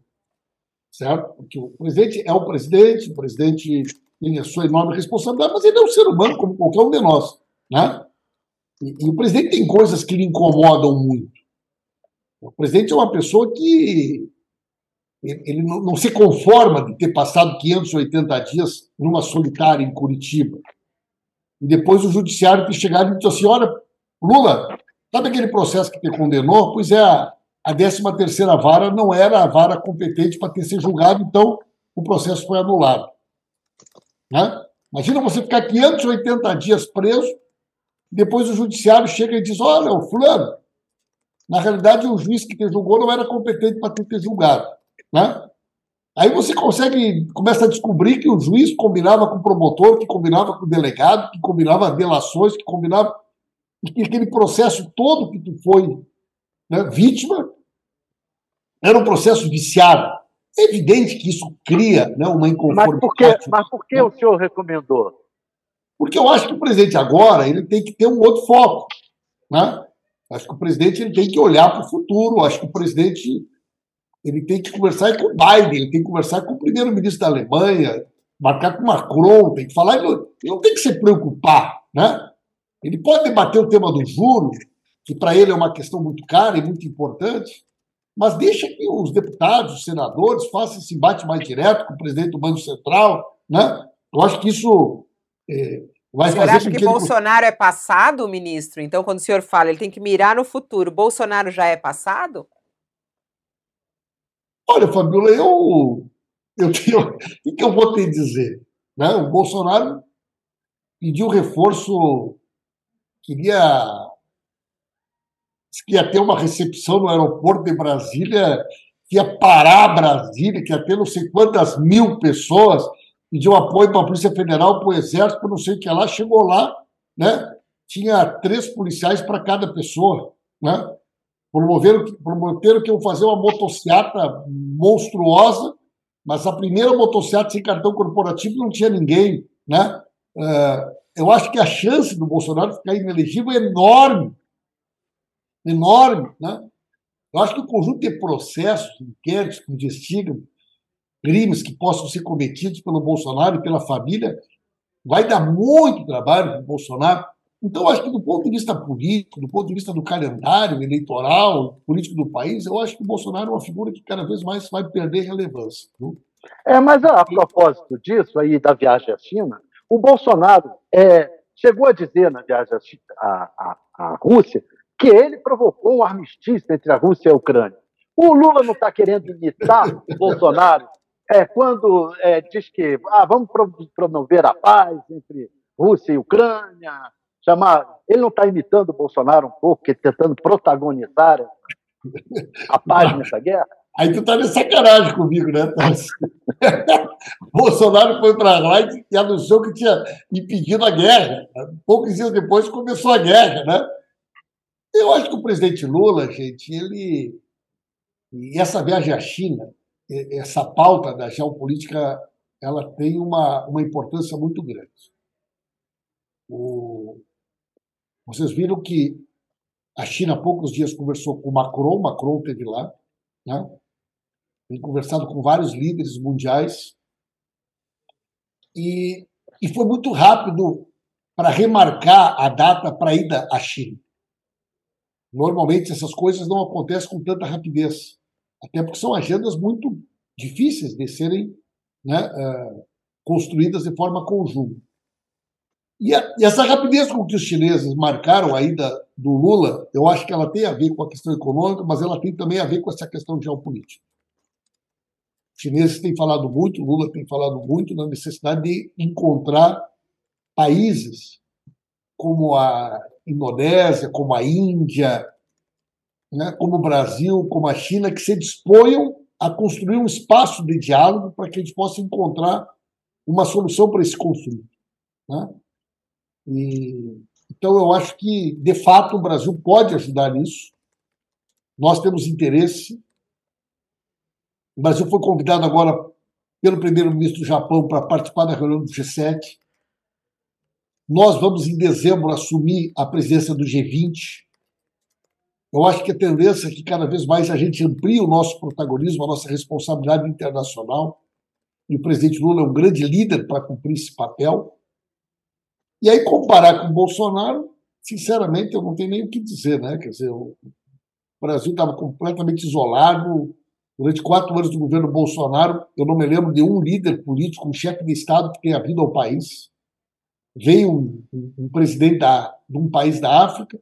certo? Porque o presidente é o presidente, o presidente tem a sua enorme responsabilidade, mas ele é um ser humano como qualquer um de nós, né? E, e o presidente tem coisas que lhe incomodam muito. O presidente é uma pessoa que ele não, não, se conforma de ter passado 580 dias numa solitária em Curitiba. E depois o judiciário ter chegado e disse assim: olha, Lula, sabe aquele processo que te condenou? Pois é, a, a 13 vara não era a vara competente para ter sido julgado, então o processo foi anulado. Né? Imagina você ficar 580 dias preso, depois o judiciário chega e diz: olha, o fulano, na realidade o juiz que te julgou não era competente para ter julgado. Né? Aí você consegue, começa a descobrir que o juiz combinava com o promotor, que combinava com o delegado, que combinava delações, que combinava. E que aquele processo todo que tu foi né, vítima era um processo viciado. É evidente que isso cria né, uma inconformidade. Mas por, que, mas por que o senhor recomendou? Porque eu acho que o presidente agora ele tem que ter um outro foco. Né? Acho que o presidente ele tem que olhar para o futuro. Acho que o presidente ele tem que conversar com o Biden, ele tem que conversar com o primeiro-ministro da Alemanha, marcar com o Macron, tem que falar, ele não, tem que se preocupar, né? Ele pode debater o tema do juro, que para ele é uma questão muito cara e muito importante, mas deixa que os deputados, os senadores façam esse embate mais direto com o presidente do Banco Central, né? Eu acho que isso é, vai o senhor fazer acha que, que Bolsonaro ele... é passado, ministro? Então, quando o senhor fala, ele tem que mirar no futuro. Bolsonaro já é passado? Olha, Fabiola, eu, eu tenho. O que eu vou te dizer? Né? O Bolsonaro pediu reforço, queria que ia ter uma recepção no aeroporto de Brasília, que ia parar Brasília, que ia ter não sei quantas mil pessoas, pediu apoio para a Polícia Federal, para o Exército, não sei o que lá. Chegou lá, né? tinha três policiais para cada pessoa. Né? Promoveram, prometeram que iam fazer uma motocicleta monstruosa, mas a primeira motocicleta sem cartão corporativo não tinha ninguém. Né? É, eu acho que a chance do Bolsonaro ficar inelegível é enorme. Enorme. Né? Eu acho que o conjunto de processos, inquéritos que investigam crimes que possam ser cometidos pelo Bolsonaro e pela família vai dar muito trabalho para o Bolsonaro então, acho que do ponto de vista político, do ponto de vista do calendário eleitoral, político do país, eu acho que o Bolsonaro é uma figura que cada vez mais vai perder relevância. Viu? É, mas a propósito disso, aí da viagem à China, o Bolsonaro é, chegou a dizer na viagem à, à, à Rússia que ele provocou um armistício entre a Rússia e a Ucrânia. O Lula não está querendo imitar o Bolsonaro é, quando é, diz que ah, vamos promover a paz entre Rússia e Ucrânia, chamar. Ele não está imitando o Bolsonaro um pouco, que tentando protagonizar a paz nessa guerra? Aí tu está de sacanagem comigo, né? Bolsonaro foi para lá e anunciou que tinha impedido a guerra. Poucos dias depois começou a guerra, né? Eu acho que o presidente Lula, gente, ele. E essa viagem à China, essa pauta da geopolítica, ela tem uma, uma importância muito grande. O, vocês viram que a China há poucos dias conversou com o Macron, Macron esteve lá, né? tem conversado com vários líderes mundiais e, e foi muito rápido para remarcar a data para a ida à China. Normalmente essas coisas não acontecem com tanta rapidez, até porque são agendas muito difíceis de serem né, uh, construídas de forma conjunta. E, a, e, essa rapidez com que os chineses marcaram a ida do Lula, eu acho que ela tem a ver com a questão econômica, mas ela tem também a ver com essa questão geopolítica. Os chineses têm falado muito, Lula tem falado muito na necessidade de encontrar países como a Indonésia, como a Índia, né, como o Brasil, como a China, que se disponham a construir um espaço de diálogo para que a gente possa encontrar uma solução para esse conflito. Né? E, então, eu acho que, de fato, o Brasil pode ajudar nisso. Nós temos interesse. O Brasil foi convidado agora pelo primeiro-ministro do Japão para participar da reunião do G7. Nós vamos, em dezembro, assumir a presidência do G20. Eu acho que a tendência é que cada vez mais a gente amplie o nosso protagonismo, a nossa responsabilidade internacional. E o presidente Lula é um grande líder para cumprir esse papel. E aí, comparar com o Bolsonaro, sinceramente, eu não tenho nem o que dizer, né? Quer dizer, o Brasil estava completamente isolado. Durante quatro anos do governo Bolsonaro, eu não me lembro de um líder político, um chefe de Estado que tenha vindo ao país. Veio um, um, um presidente da, de um país da África,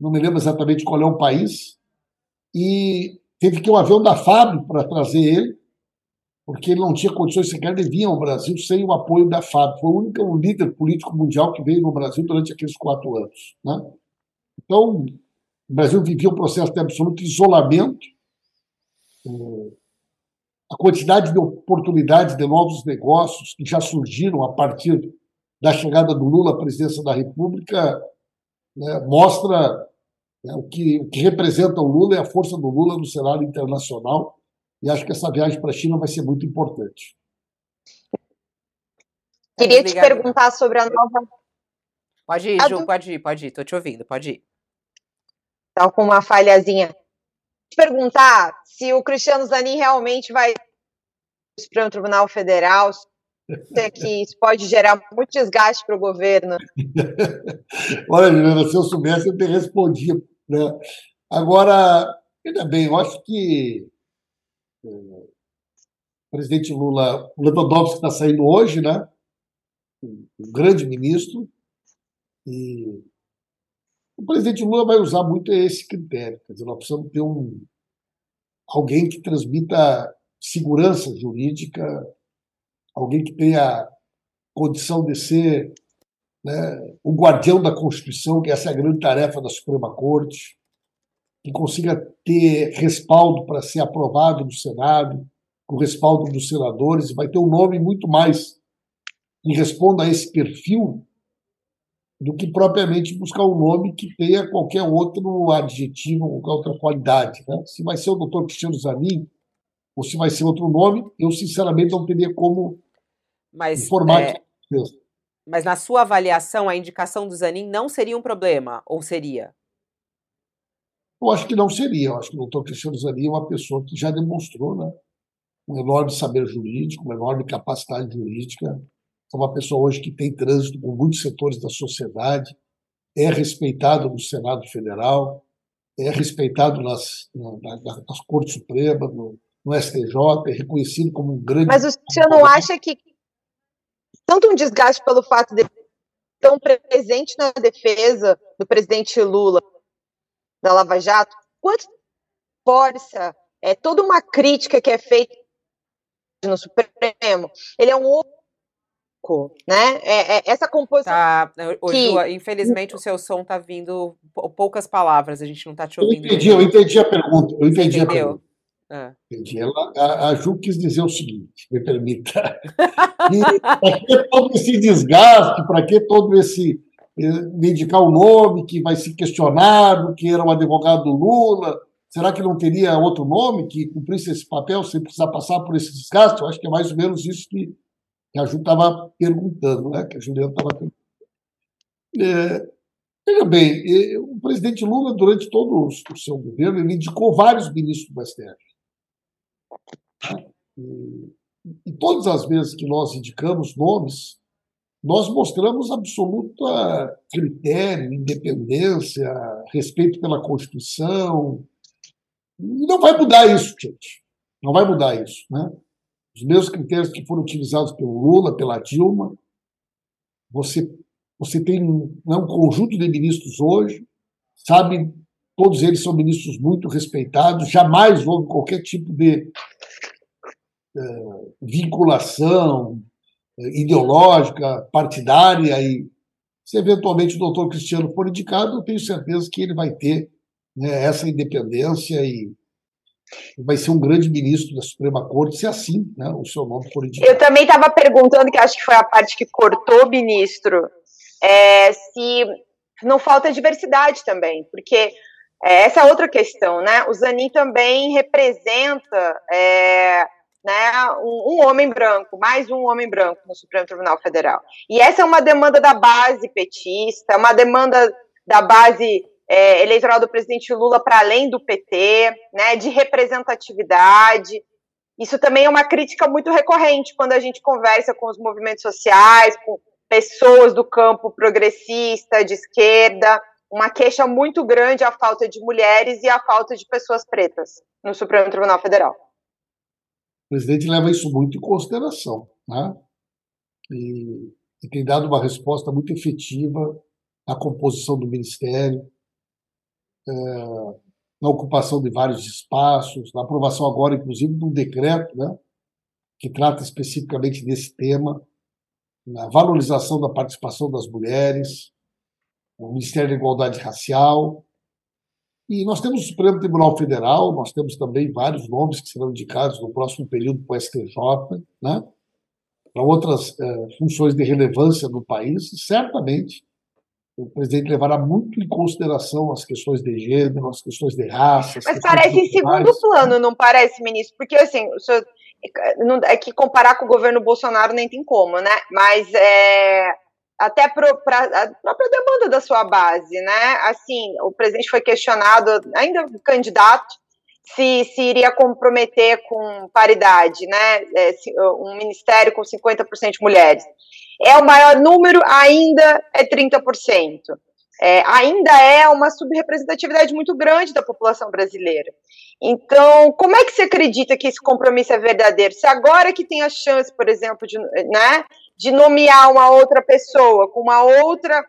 não me lembro exatamente qual é o país, e teve que ir um avião da FAB para trazer ele porque ele não tinha condições sequer de vir ao Brasil sem o apoio da FAB. Foi o único líder político mundial que veio no Brasil durante aqueles quatro anos. Né? Então, o Brasil vivia um processo de absoluto isolamento. É, a quantidade de oportunidades de novos negócios que já surgiram a partir da chegada do Lula à presidência da República né, mostra né, o, que, o que representa o Lula e a força do Lula no cenário internacional e acho que essa viagem para a China vai ser muito importante. Queria te perguntar sobre a nova. Pode ir, Ju, do... pode ir, pode ir, estou te ouvindo, pode ir. Estava com uma falhazinha. Te perguntar se o Cristiano Zanin realmente vai para o Tribunal Federal, é que isso pode gerar muito desgaste para o governo. Olha, Juliana, se eu soubesse, eu teria respondido. Né? Agora, ainda bem, eu acho que o presidente Lula, o Lewandowski está saindo hoje, né? Um grande ministro. E o presidente Lula vai usar muito esse critério. Quer dizer, nós precisamos ter um, alguém que transmita segurança jurídica, alguém que tenha condição de ser né, o guardião da Constituição, que essa é a grande tarefa da Suprema Corte. que consiga ter respaldo para ser aprovado no Senado, com respaldo dos senadores, vai ter um nome muito mais que responda a esse perfil do que propriamente buscar um nome que tenha qualquer outro adjetivo, qualquer outra qualidade. Né? Se vai ser o doutor Cristiano Zanin ou se vai ser outro nome, eu sinceramente não teria como mas, informar. É... Mas na sua avaliação, a indicação do Zanin não seria um problema, ou seria? Eu acho que não seria. Eu acho que o doutor Cristiano Zanin é uma pessoa que já demonstrou né, um enorme saber jurídico, uma enorme capacidade jurídica, é uma pessoa hoje que tem trânsito com muitos setores da sociedade, é respeitado no Senado Federal, é respeitado nas, na, nas Cortes Supremas, no, no, STJ, é reconhecido como um grande. Mas o senhor não acha que tanto um desgaste pelo fato de tão presente na defesa do presidente Lula da Lava Jato, quanto força é toda uma crítica que é feita no Supremo, ele é um né? É, é essa composição. Tá, que... Ju, infelizmente o seu som tá vindo poucas palavras, a gente não tá te ouvindo. Eu entendi, eu entendi a pergunta. Eu entendi a pergunta. Entendi. Ela, a, a, Ju quis dizer o seguinte, me permita. para que todo esse desgaste, para que todo esse. Me indicar o um nome que vai ser questionado, que era o advogado do Lula. Será que não teria outro nome que cumprisse esse papel sem precisar passar por esse desgaste? Eu acho que é mais ou menos isso que, que a Ju estava perguntando, né? que a Juliana estava perguntando. É, veja bem, o presidente Lula, durante todo o seu governo, ele indicou vários ministros do STF. E, e todas as vezes que nós indicamos nomes, nós mostramos absoluta critério, independência, respeito pela Constituição. E não vai mudar isso, gente. Não vai mudar isso. Né? os mesmos critérios que foram utilizados pelo Lula, pela Dilma. Você, você tem né, um conjunto de ministros hoje, sabe, todos eles são ministros muito respeitados, jamais houve qualquer tipo de é, vinculação é, ideológica, partidária, e se eventualmente o doutor Cristiano for indicado, eu tenho certeza que ele vai ter né, essa independência e vai ser um grande ministro da Suprema Corte, se assim né, o seu nome for indicado. Eu também estava perguntando, que acho que foi a parte que cortou ministro, é, se não falta diversidade também, porque é, essa é outra questão, né? O Zanin também representa é, né, um, um, homem branco, mais um homem branco no Supremo Tribunal Federal. E essa é uma demanda da base petista, é uma demanda da base é, eleitoral do presidente Lula para além do PT, né, de representatividade. Isso também é uma crítica muito recorrente quando a gente conversa com os movimentos sociais, com pessoas do campo progressista, de esquerda, uma queixa muito grande a falta de mulheres e a falta de pessoas pretas no Supremo Tribunal Federal. O presidente leva isso muito em consideração, né? E, e tem dado uma resposta muito efetiva à composição do ministério, é, na ocupação de vários espaços, na aprovação agora, inclusive, de um decreto né, que trata especificamente desse tema, na valorização da participação das mulheres, o Ministério da Igualdade Racial. E nós temos o Supremo Tribunal Federal, nós temos também vários nomes que serão indicados no próximo período para o STJ, né, para outras é, funções de relevância no país, certamente o presidente levará muito em consideração as questões de gênero, as questões de raça. Mas parece em segundo plano, não parece, ministro? Porque, assim, o senhor, é que comparar com o governo Bolsonaro nem tem como, né? Mas é, até para a própria demanda da sua base, né? Assim, o presidente foi questionado, ainda candidato, se, se iria comprometer com paridade, né? É, um ministério com 50% de mulheres é o maior número, ainda é 30%. É, ainda é uma subrepresentatividade muito grande da população brasileira. Então, como é que você acredita que esse compromisso é verdadeiro? Se agora que tem a chance, por exemplo, de, né, de nomear uma outra pessoa com uma outra,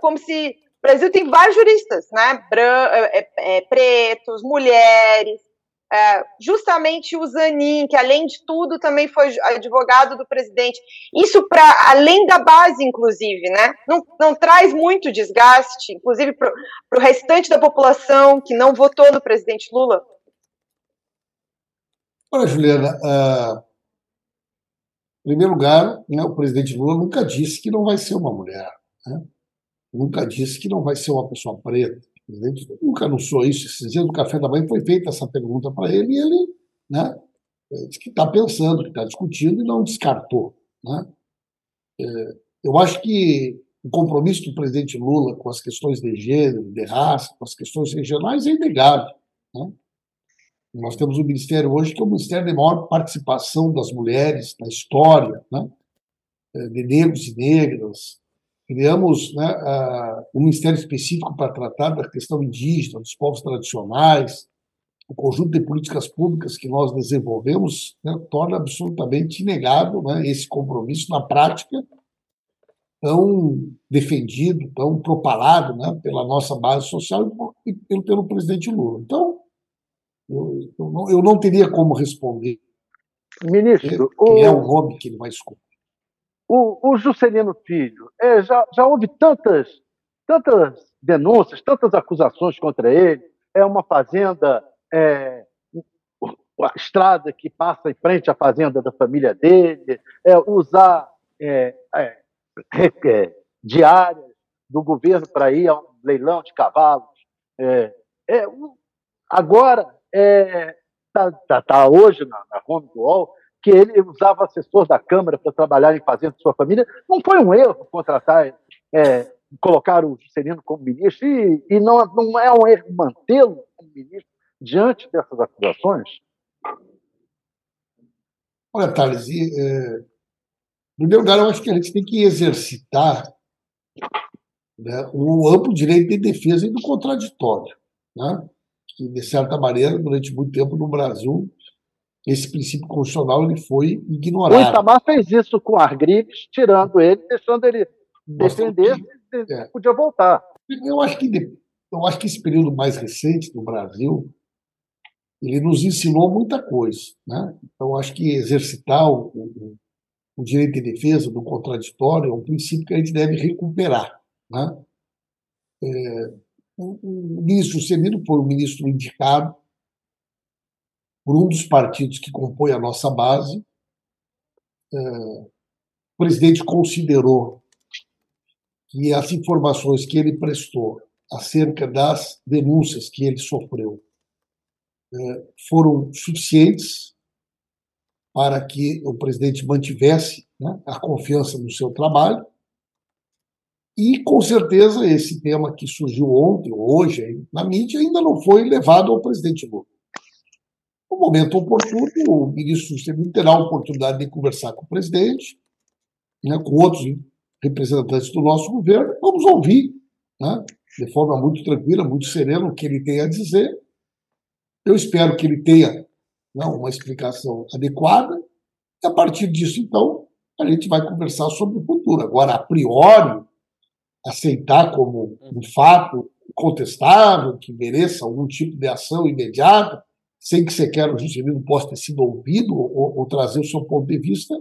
como se o Brasil tem vários juristas, né, Bran, é, é, é pretos, mulheres, é, justamente o Zanin, que além de tudo também foi advogado do presidente. Isso para além da base, inclusive, né? Não, não traz muito desgaste, inclusive para o restante da população que não votou no presidente Lula? Olha, Juliana, uh, em primeiro lugar, né, o presidente Lula nunca disse que não vai ser uma mulher. Né? Nunca disse que não vai ser uma pessoa preta presidente nunca anunciou isso. Esses dias no café da manhã foi feita essa pergunta para ele e ele né, disse que está pensando, que está discutindo e não descartou. Né? É, eu acho que o compromisso do presidente Lula com as questões de gênero, de raça, com as questões regionais é inegável. Né? Nós temos um ministério hoje que é o ministério de maior participação das mulheres na história, né? É, de negros e negras, Criamos né, um ministério específico para tratar da questão indígena, dos povos tradicionais. O conjunto de políticas públicas que nós desenvolvemos né, torna absolutamente inegável né, esse compromisso na prática, tão defendido, tão propalado né, pela nossa base social e pelo, pelo presidente Lula. Então, eu, eu, não, eu não teria como responder. Ministro, quem é o nome que ele vai escolher. O, o Juscelino Filho, é, já, já houve tantas, tantas denúncias, tantas acusações contra ele. É uma fazenda, é, a estrada que passa em frente à fazenda da família dele, é, usar é, é, é diárias do governo para ir a um leilão de cavalos. É, é, está tá, tá hoje na, na home do UOL, que ele usava assessor da Câmara para trabalhar em fazenda de sua família. Não foi um erro contratar, é, colocar o Juscelino como ministro, e, e não, não é um erro mantê-lo como ministro diante dessas acusações? Olha, Thales, e, é, lugar, eu acho que a gente tem que exercitar né, amplo direito de defesa e do contraditório, né? Que, de certa maneira, durante muito tempo no Brasil, esse princípio constitucional ele foi ignorado. O Itamar fez isso com Argrives, tirando ele, deixando ele defender, que, é. podia voltar. Eu acho que eu acho que esse período mais recente no Brasil ele nos ensinou muita coisa, né? Então acho que exercitar o, o, o direito de defesa do contraditório é um princípio que a gente deve recuperar, né? É, o, ministro Semino foi o ministro indicado por um dos partidos que compõe a nossa base. É, o presidente considerou que as informações que ele prestou acerca das denúncias que ele sofreu é, foram suficientes para que o presidente mantivesse né, a confiança no seu trabalho. E, com certeza, esse tema que surgiu ontem, hoje, na mídia, ainda não foi levado ao presidente Lula. No momento oportuno, o ministro Juscelino terá a oportunidade de conversar com o presidente, né, com outros representantes do nosso governo. Vamos ouvir, né, de forma muito tranquila, muito serena, o que ele tem a dizer. Eu espero que ele tenha né, uma explicação adequada. E a partir disso, então, a gente vai conversar sobre o futuro. Agora, a priori, aceitar como um fato contestável, que mereça algum tipo de ação imediata, sem que sequer o Juscelino possa ter sido ouvido ou, ou, trazer o seu ponto de vista,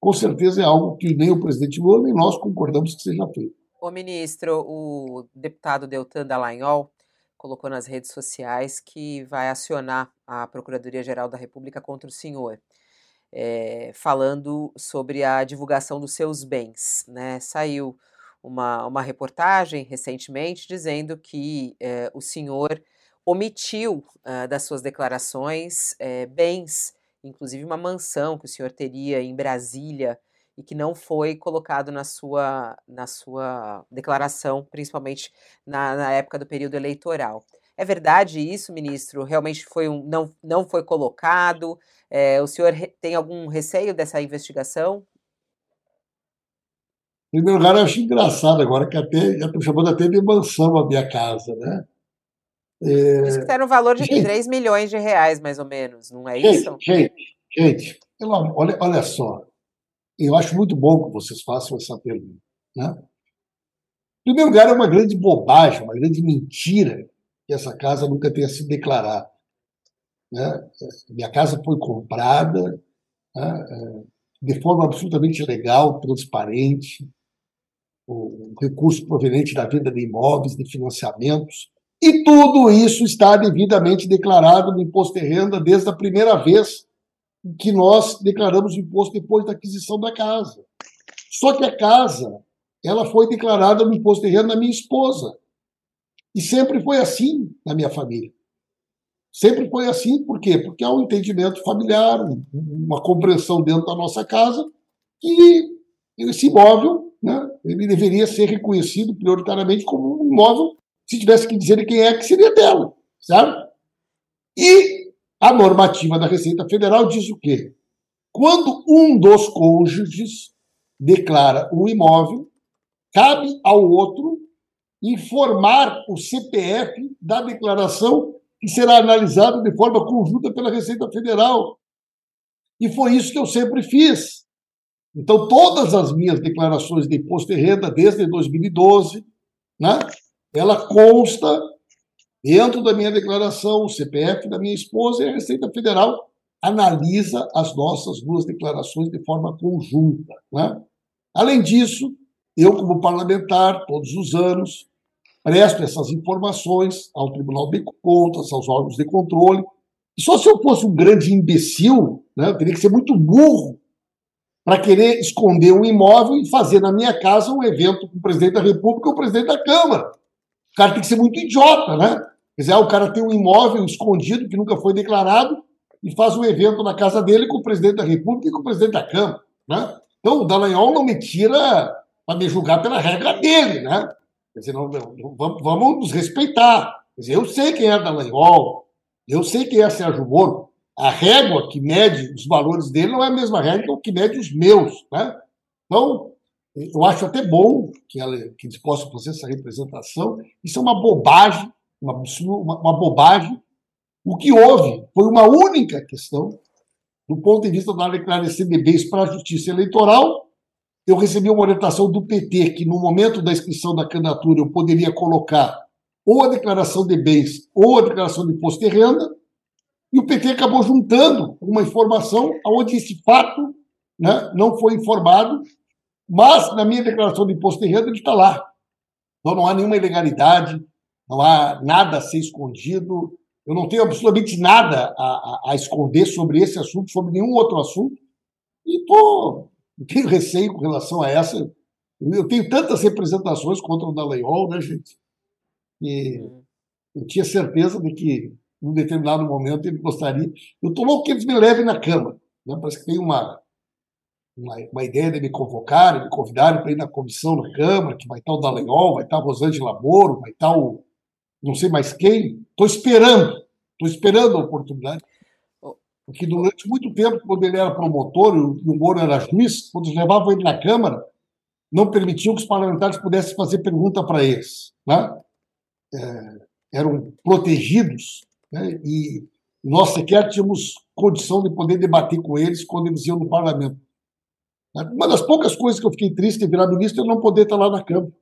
com certeza é algo que nem o presidente Lula nem nós concordamos que seja feito. O ministro, o deputado Deltan Dallagnol colocou nas redes sociais que vai acionar a Procuradoria-Geral da República contra o senhor, é, falando sobre a divulgação dos seus bens. Né? Saiu uma, uma reportagem recentemente dizendo que é, o senhor omitiu uh, das suas declarações é, bens, inclusive uma mansão que o senhor teria em Brasília e que não foi colocado na sua, na sua declaração, principalmente na, na época do período eleitoral. É verdade isso, ministro? Realmente foi um, não, não foi colocado? É, o senhor tem algum receio dessa investigação? Em primeiro lugar, eu acho engraçado agora que até já estou chamando até de mansão a minha casa, né? É... Isso que está no valor de gente, 3 milhões de reais, mais ou menos, não é gente, isso? Gente, gente, olha, olha só. Eu acho muito bom que vocês façam essa pergunta. Né? Em primeiro lugar, é uma grande bobagem, uma grande mentira que essa casa nunca tenha sido declarada. Né? Minha casa foi comprada né? É, de forma absolutamente legal, transparente, o recurso proveniente da venda de imóveis, de financiamentos, e tudo isso está devidamente declarado no imposto de renda desde a primeira vez que nós declaramos o imposto depois da aquisição da casa. Só que a casa, ela foi declarada no imposto de renda da minha esposa. E sempre foi assim na minha família. Sempre foi assim, por quê? Porque há um entendimento familiar, uma compreensão dentro da nossa casa, que esse imóvel ele deveria ser reconhecido prioritariamente como um imóvel se tivesse que dizer quem é que seria dela, sabe? E a normativa da Receita Federal diz o quê? Quando um dos cônjuges declara um imóvel, cabe ao outro informar o CPF da declaração que será analisado de forma conjunta pela Receita Federal. E foi isso que eu sempre fiz. Então, todas as minhas declarações de imposto de renda desde 2012, né, ela consta dentro da minha declaração, o CPF da minha esposa e a Receita Federal analisa as nossas duas declarações de forma conjunta. Né? Além disso, eu, como parlamentar, todos os anos, presto essas informações ao Tribunal de Contas, aos órgãos de controle. E só se eu fosse um grande imbecil, né, eu teria que ser muito burro para querer esconder um imóvel e fazer na minha casa um evento com o presidente da República ou o presidente da Câmara. O cara tem que ser muito idiota, né? Quer dizer, ah, o cara tem um imóvel escondido que nunca foi declarado e faz um evento na casa dele com o presidente da República e com o presidente da Câmara, né? Então, o Dallagnol não me tira para me julgar pela regra dele, né? Quer dizer, não, não, vamos, vamos nos respeitar. Quer dizer, eu sei quem é Dallagnol, eu sei quem é Sérgio Moro. A régua que mede os valores dele não é a mesma régua que mede os meus, né? Então, eu acho até bom que, ela, que eles possam fazer essa representação. Isso é uma bobagem, uma, uma, uma bobagem. O que houve foi uma única questão, do ponto de vista da declaração de bens para a justiça eleitoral. Eu recebi uma orientação do PT que, no momento da inscrição da candidatura, eu poderia colocar ou a declaração de bens ou a declaração de imposto de renda, e o PT acabou juntando uma informação onde esse fato né, não foi informado mas, na minha declaração de imposto de renda, ele está lá. Então, não há nenhuma ilegalidade, não há nada a ser escondido. Eu não tenho absolutamente nada a, a, a esconder sobre esse assunto, sobre nenhum outro assunto. E tô, tenho receio com relação a essa. Eu tenho tantas representações contra o Dallagnol, né, gente? E eu tinha certeza de que, em um determinado momento, ele gostaria. Eu estou louco que eles me levem na cama. Né? Parece que tem uma, uma, uma ideia de me convocarem, me convidarem para ir na comissão na Câmara, que vai estar o Dallagnol, vai estar a Rosângela Moro, vai estar o não sei mais quem. Estou esperando, estou esperando a oportunidade. Porque durante muito tempo, quando ele era promotor e o Moro era juiz, quando levavam ele na Câmara, não permitiam que os parlamentares pudessem fazer pergunta para eles. Né? É, eram protegidos né? e nós sequer tínhamos condição de poder debater com eles quando eles iam no parlamento. Uma das poucas coisas que eu fiquei triste de virar ministro é não poder estar lá na Câmara,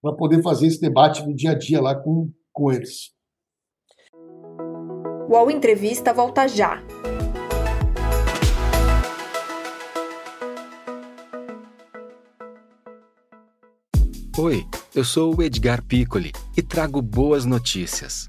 para poder fazer esse debate no dia a dia lá com, com eles. O UOL Entrevista volta já. Oi, eu sou o Edgar Piccoli e trago boas notícias.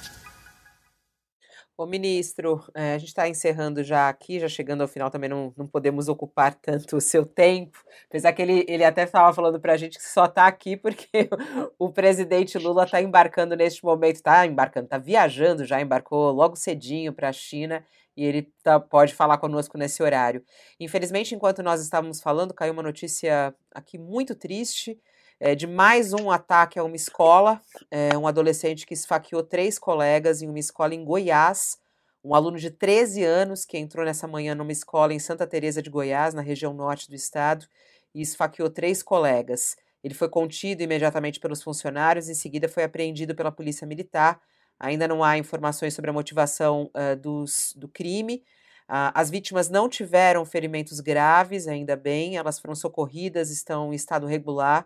Ô, ministro, é, a gente está encerrando já aqui, já chegando ao final, também não, não podemos ocupar tanto o seu tempo. Apesar que ele, ele até estava falando para a gente que só está aqui porque o, o presidente Lula está embarcando neste momento, está embarcando, está viajando, já embarcou logo cedinho para a China e ele tá, pode falar conosco nesse horário. Infelizmente, enquanto nós estávamos falando, caiu uma notícia aqui muito triste é, de mais um ataque a uma escola. É, um adolescente que esfaqueou três colegas em uma escola em Goiás. Um aluno de 13 anos que entrou nessa manhã numa escola em Santa Teresa de Goiás, na região norte do estado, e esfaqueou três colegas. Ele foi contido imediatamente pelos funcionários, em seguida foi apreendido pela polícia militar. Ainda não há informações sobre a motivação uh, dos, do crime. Uh, as vítimas não tiveram ferimentos graves, ainda bem, elas foram socorridas, estão em estado regular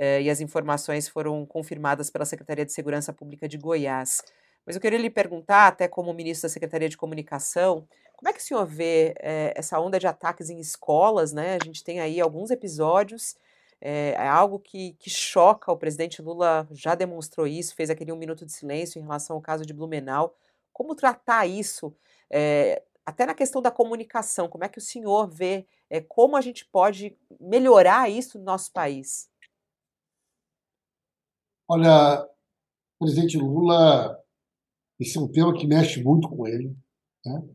uh, e as informações foram confirmadas pela Secretaria de Segurança Pública de Goiás. Mas eu queria lhe perguntar, até como ministro da Secretaria de Comunicação, como é que o senhor vê eh, essa onda de ataques em escolas? Né? A gente tem aí alguns episódios é, é algo que, que choca. O presidente Lula já demonstrou isso, fez aquele um minuto de silêncio em relação ao caso de Blumenau. Como tratar isso? É, até na questão da comunicação, como é que o senhor vê é, como a gente pode melhorar isso no nosso país? Olha, o presidente Lula, esse é um tema que mexe muito com ele. Né?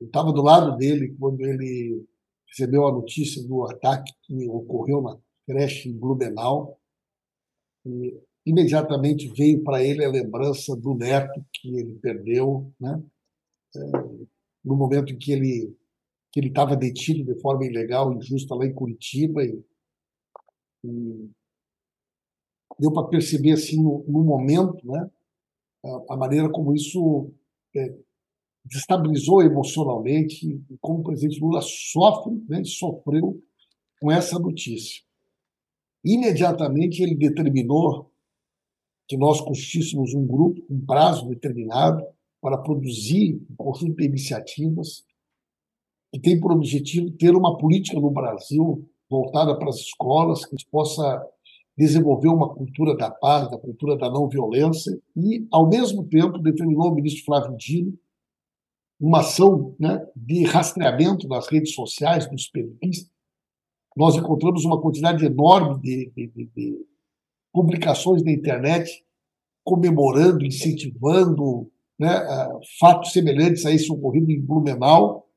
Eu estava do lado dele quando ele recebeu a notícia do ataque que ocorreu na creche em Blumenau. E imediatamente veio para ele a lembrança do neto que ele perdeu, né? É, no momento em que ele que ele estava detido de forma ilegal, injusta lá em Curitiba e, e deu para perceber assim no, no, momento, né? A, maneira como isso é, destabilizou emocionalmente e como o presidente Lula sofre, né? Sofreu com essa notícia. Imediatamente ele determinou que nós constituíssemos um grupo, um prazo determinado, para produzir um conjunto de iniciativas que tem por objetivo ter uma política no Brasil voltada para as escolas, que possa desenvolver uma cultura da paz, da cultura da não violência, e, ao mesmo tempo, determinou o ministro Flávio Dino uma ação né, de rastreamento nas redes sociais dos perfis nós encontramos uma quantidade enorme de, de, de, de publicações na internet comemorando, incentivando né, fatos semelhantes a esse ocorrido em Blumenau.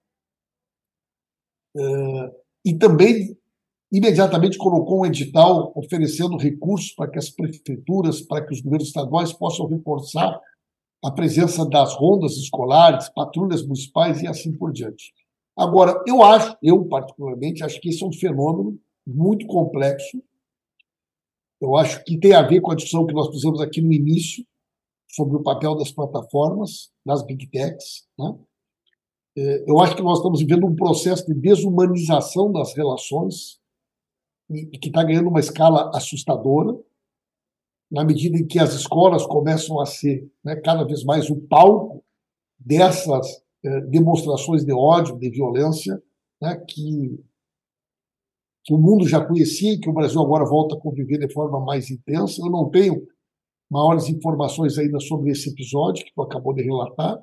Uh, e também imediatamente colocou um edital oferecendo recursos para que as prefeituras, para que os governos estaduais possam reforçar a presença das rondas escolares, patrulhas municipais e assim por diante. Agora, eu acho, eu particularmente, acho que esse é um fenômeno muito complexo. Eu acho que tem a ver com a discussão que nós fizemos aqui no início sobre o papel das plataformas, das big techs. Né? É, eu acho que nós estamos vivendo um processo de desumanização das relações e que está ganhando uma escala assustadora, na medida em que as escolas começam a ser né, cada vez mais o palco dessas é, demonstrações de ódio, de violência, né, que, que o mundo já conhecia e que o Brasil agora volta a conviver de forma mais intensa. Eu não tenho maiores informações ainda sobre esse episódio que tu acabou de relatar,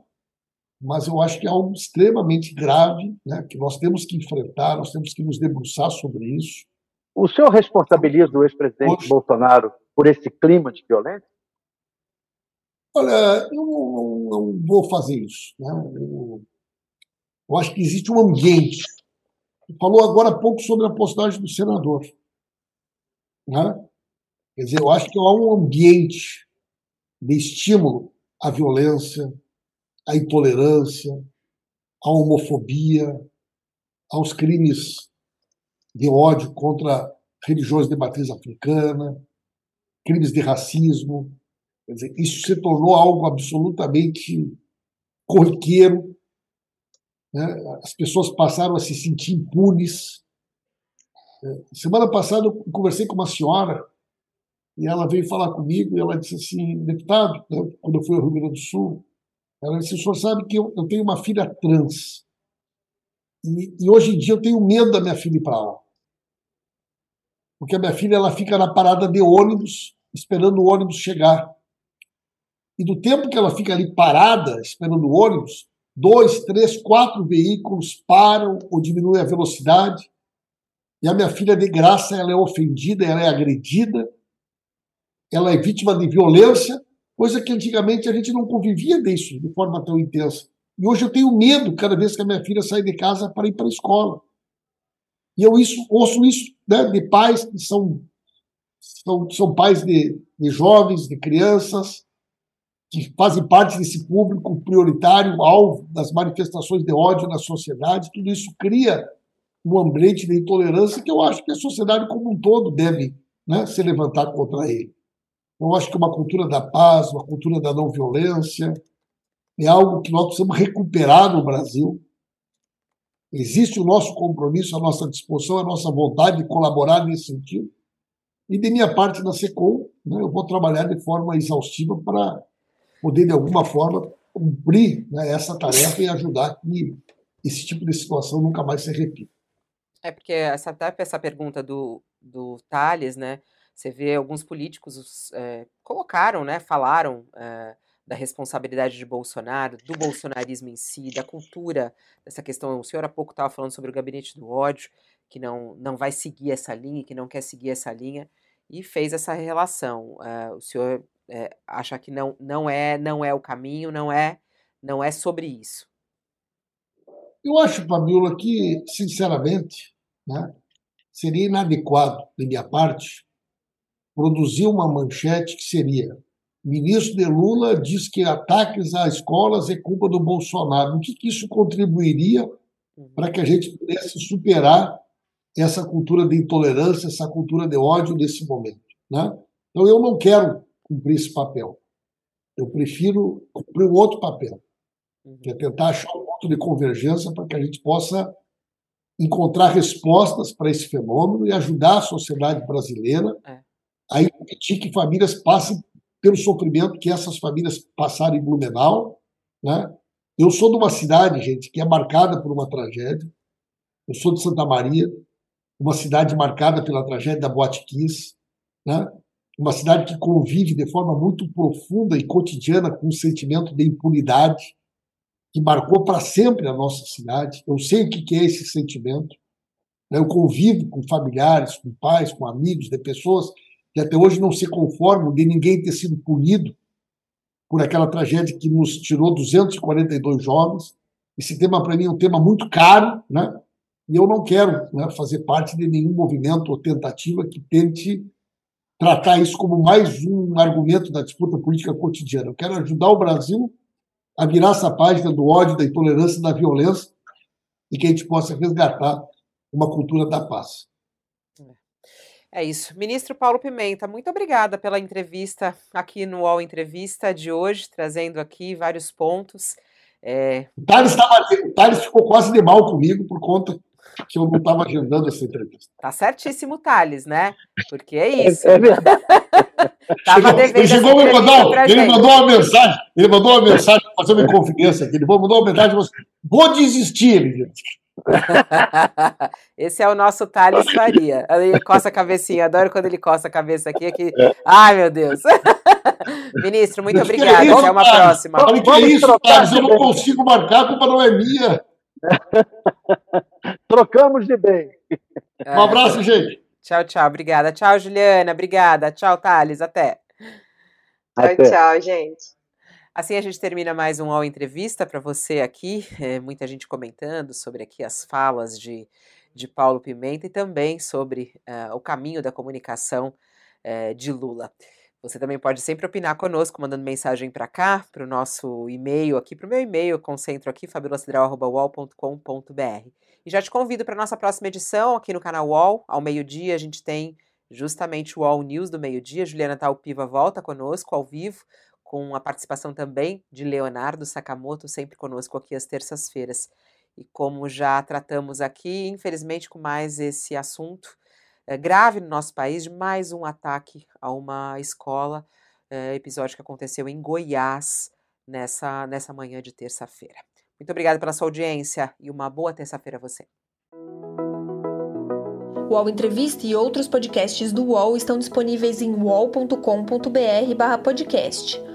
mas eu acho que é algo extremamente grave, né, que nós temos que enfrentar, nós temos que nos debruçar sobre isso. O senhor responsabiliza o ex-presidente Bolsonaro por esse clima de violência? Olha, eu não, não vou fazer isso. Né? Eu, eu, acho que existe um ambiente. Falou agora há pouco sobre a postagem do senador. Né? Quer dizer, eu acho que há um ambiente de estímulo à violência, à intolerância, à homofobia, aos crimes de ódio contra religiões de matriz africana, crimes de racismo, Quer dizer, isso se tornou algo absolutamente corriqueiro. Né? As pessoas passaram a se sentir impunes. É, semana passada eu conversei com uma senhora e ela veio falar comigo e ela disse assim, deputado, né, quando eu fui ao Rio Grande do Sul, ela disse, o senhor sabe que eu, eu tenho uma filha trans e, e, hoje em dia eu tenho medo da minha filha ir para lá. Porque a minha filha ela fica na parada de ônibus esperando o ônibus chegar. E do tempo que ela fica ali parada, esperando o ônibus, dois, três, quatro veículos param ou diminuem a velocidade. E a minha filha, de graça, ela é ofendida, ela é agredida, ela é vítima de violência, coisa que antigamente a gente não convivia disso de forma tão intensa. E hoje eu tenho medo cada vez que a minha filha sai de casa para ir para a escola. E eu isso, ouço isso né, de pais que são, são, são pais de, de jovens, de crianças, que fazem parte desse público prioritário, alvo das manifestações de ódio na sociedade, tudo isso cria um ambiente de intolerância que eu acho que a sociedade como um todo deve né, se levantar contra ele. Eu acho que uma cultura da paz, uma cultura da não violência, é algo que nós precisamos recuperar no Brasil. Existe o nosso compromisso, a nossa disposição, a nossa vontade de colaborar nesse sentido. E de minha parte na SECOM, né, eu vou trabalhar de forma exaustiva para poder, de alguma forma, cumprir né, essa tarefa e ajudar que esse tipo de situação nunca mais se repita. É porque essa, até essa pergunta do, do Thales, né? Você vê alguns políticos é, colocaram, né? Falaram é, da responsabilidade de Bolsonaro, do bolsonarismo em si, da cultura, dessa questão. O senhor há pouco estava falando sobre o gabinete do ódio, que não, não vai seguir essa linha, que não quer seguir essa linha, e fez essa relação. Uh, o senhor uh, acha que não, não, é, não é o caminho, não é, não é sobre isso? Eu acho, Fabiola, que, sinceramente, né, seria inadequado, de minha parte, produzir uma manchete que seria ministro de Lula diz que ataques a escolas é culpa do Bolsonaro. O que, que isso contribuiria para que a gente pudesse superar essa cultura de intolerância, essa cultura de ódio nesse momento? Né? Então, eu não quero cumprir esse papel. Eu prefiro cumprir um outro papel, que é tentar achar um ponto de convergência para que a gente possa encontrar respostas para esse fenômeno e ajudar a sociedade brasileira é. a impedir que famílias passem pelo sofrimento que essas famílias passaram em Blumenau. Né? Eu sou de uma cidade, gente, que é marcada por uma tragédia. Eu sou de Santa Maria, uma cidade marcada pela tragédia da Boate né? uma cidade que convive de forma muito profunda e cotidiana com o sentimento de impunidade que marcou para sempre a nossa cidade. Eu sei o que é esse sentimento. Né? Eu convivo com familiares, com pais, com amigos, de pessoas que até hoje não se conformam de ninguém ter sido punido por aquela tragédia que nos tirou 242 jovens. Esse tema, para mim, é um tema muito caro, né? e eu não quero né, fazer parte de nenhum movimento ou tentativa que tente tratar isso como mais um argumento da disputa política cotidiana. Eu quero ajudar o Brasil a virar essa página do ódio, da intolerância, da violência e que a gente possa resgatar uma cultura da paz. É isso. Ministro Paulo Pimenta, muito obrigada pela entrevista aqui no UOL Entrevista de hoje, trazendo aqui vários pontos. É... O, Thales tava, o Thales ficou quase de mal comigo por conta que eu não estava agendando essa entrevista. Tá certíssimo, Thales, né? Porque é, é isso. É, verdade. Tava devendo ele chegou me mandar, ele mandou uma mensagem, ele mandou uma mensagem fazendo confidência aqui. Ele mandou uma mensagem, vou desistir, gente. Esse é o nosso Thales Faria. Ele coça a cabecinha, adoro quando ele coça a cabeça aqui. aqui. Ai, meu Deus. Ministro, muito obrigado. Até uma próxima. Olha que é isso, Thales, eu não consigo marcar, a culpa não é minha. Trocamos de bem. É. Um abraço, gente. Tchau, tchau. Obrigada. Tchau, Juliana. Obrigada. Tchau, Thales. Até. Até. Tchau, tchau, gente. Assim a gente termina mais um All Entrevista para você aqui. É, muita gente comentando sobre aqui as falas de, de Paulo Pimenta e também sobre uh, o caminho da comunicação uh, de Lula. Você também pode sempre opinar conosco, mandando mensagem para cá, para o nosso e-mail aqui, para o meu e-mail, concentro aqui, fabulosidral.wall.com.br. E já te convido para a nossa próxima edição aqui no canal UOL. Ao meio-dia a gente tem justamente o UOL News do meio-dia. Juliana Talpiva volta conosco ao vivo, com a participação também de Leonardo Sakamoto, sempre conosco aqui às terças-feiras. E como já tratamos aqui, infelizmente, com mais esse assunto, é, grave no nosso país de mais um ataque a uma escola, é, episódio que aconteceu em Goiás nessa, nessa manhã de terça-feira. Muito obrigada pela sua audiência e uma boa terça-feira a você. O UOL Entrevista e outros podcasts do UOL estão disponíveis em uol.com.br/podcast.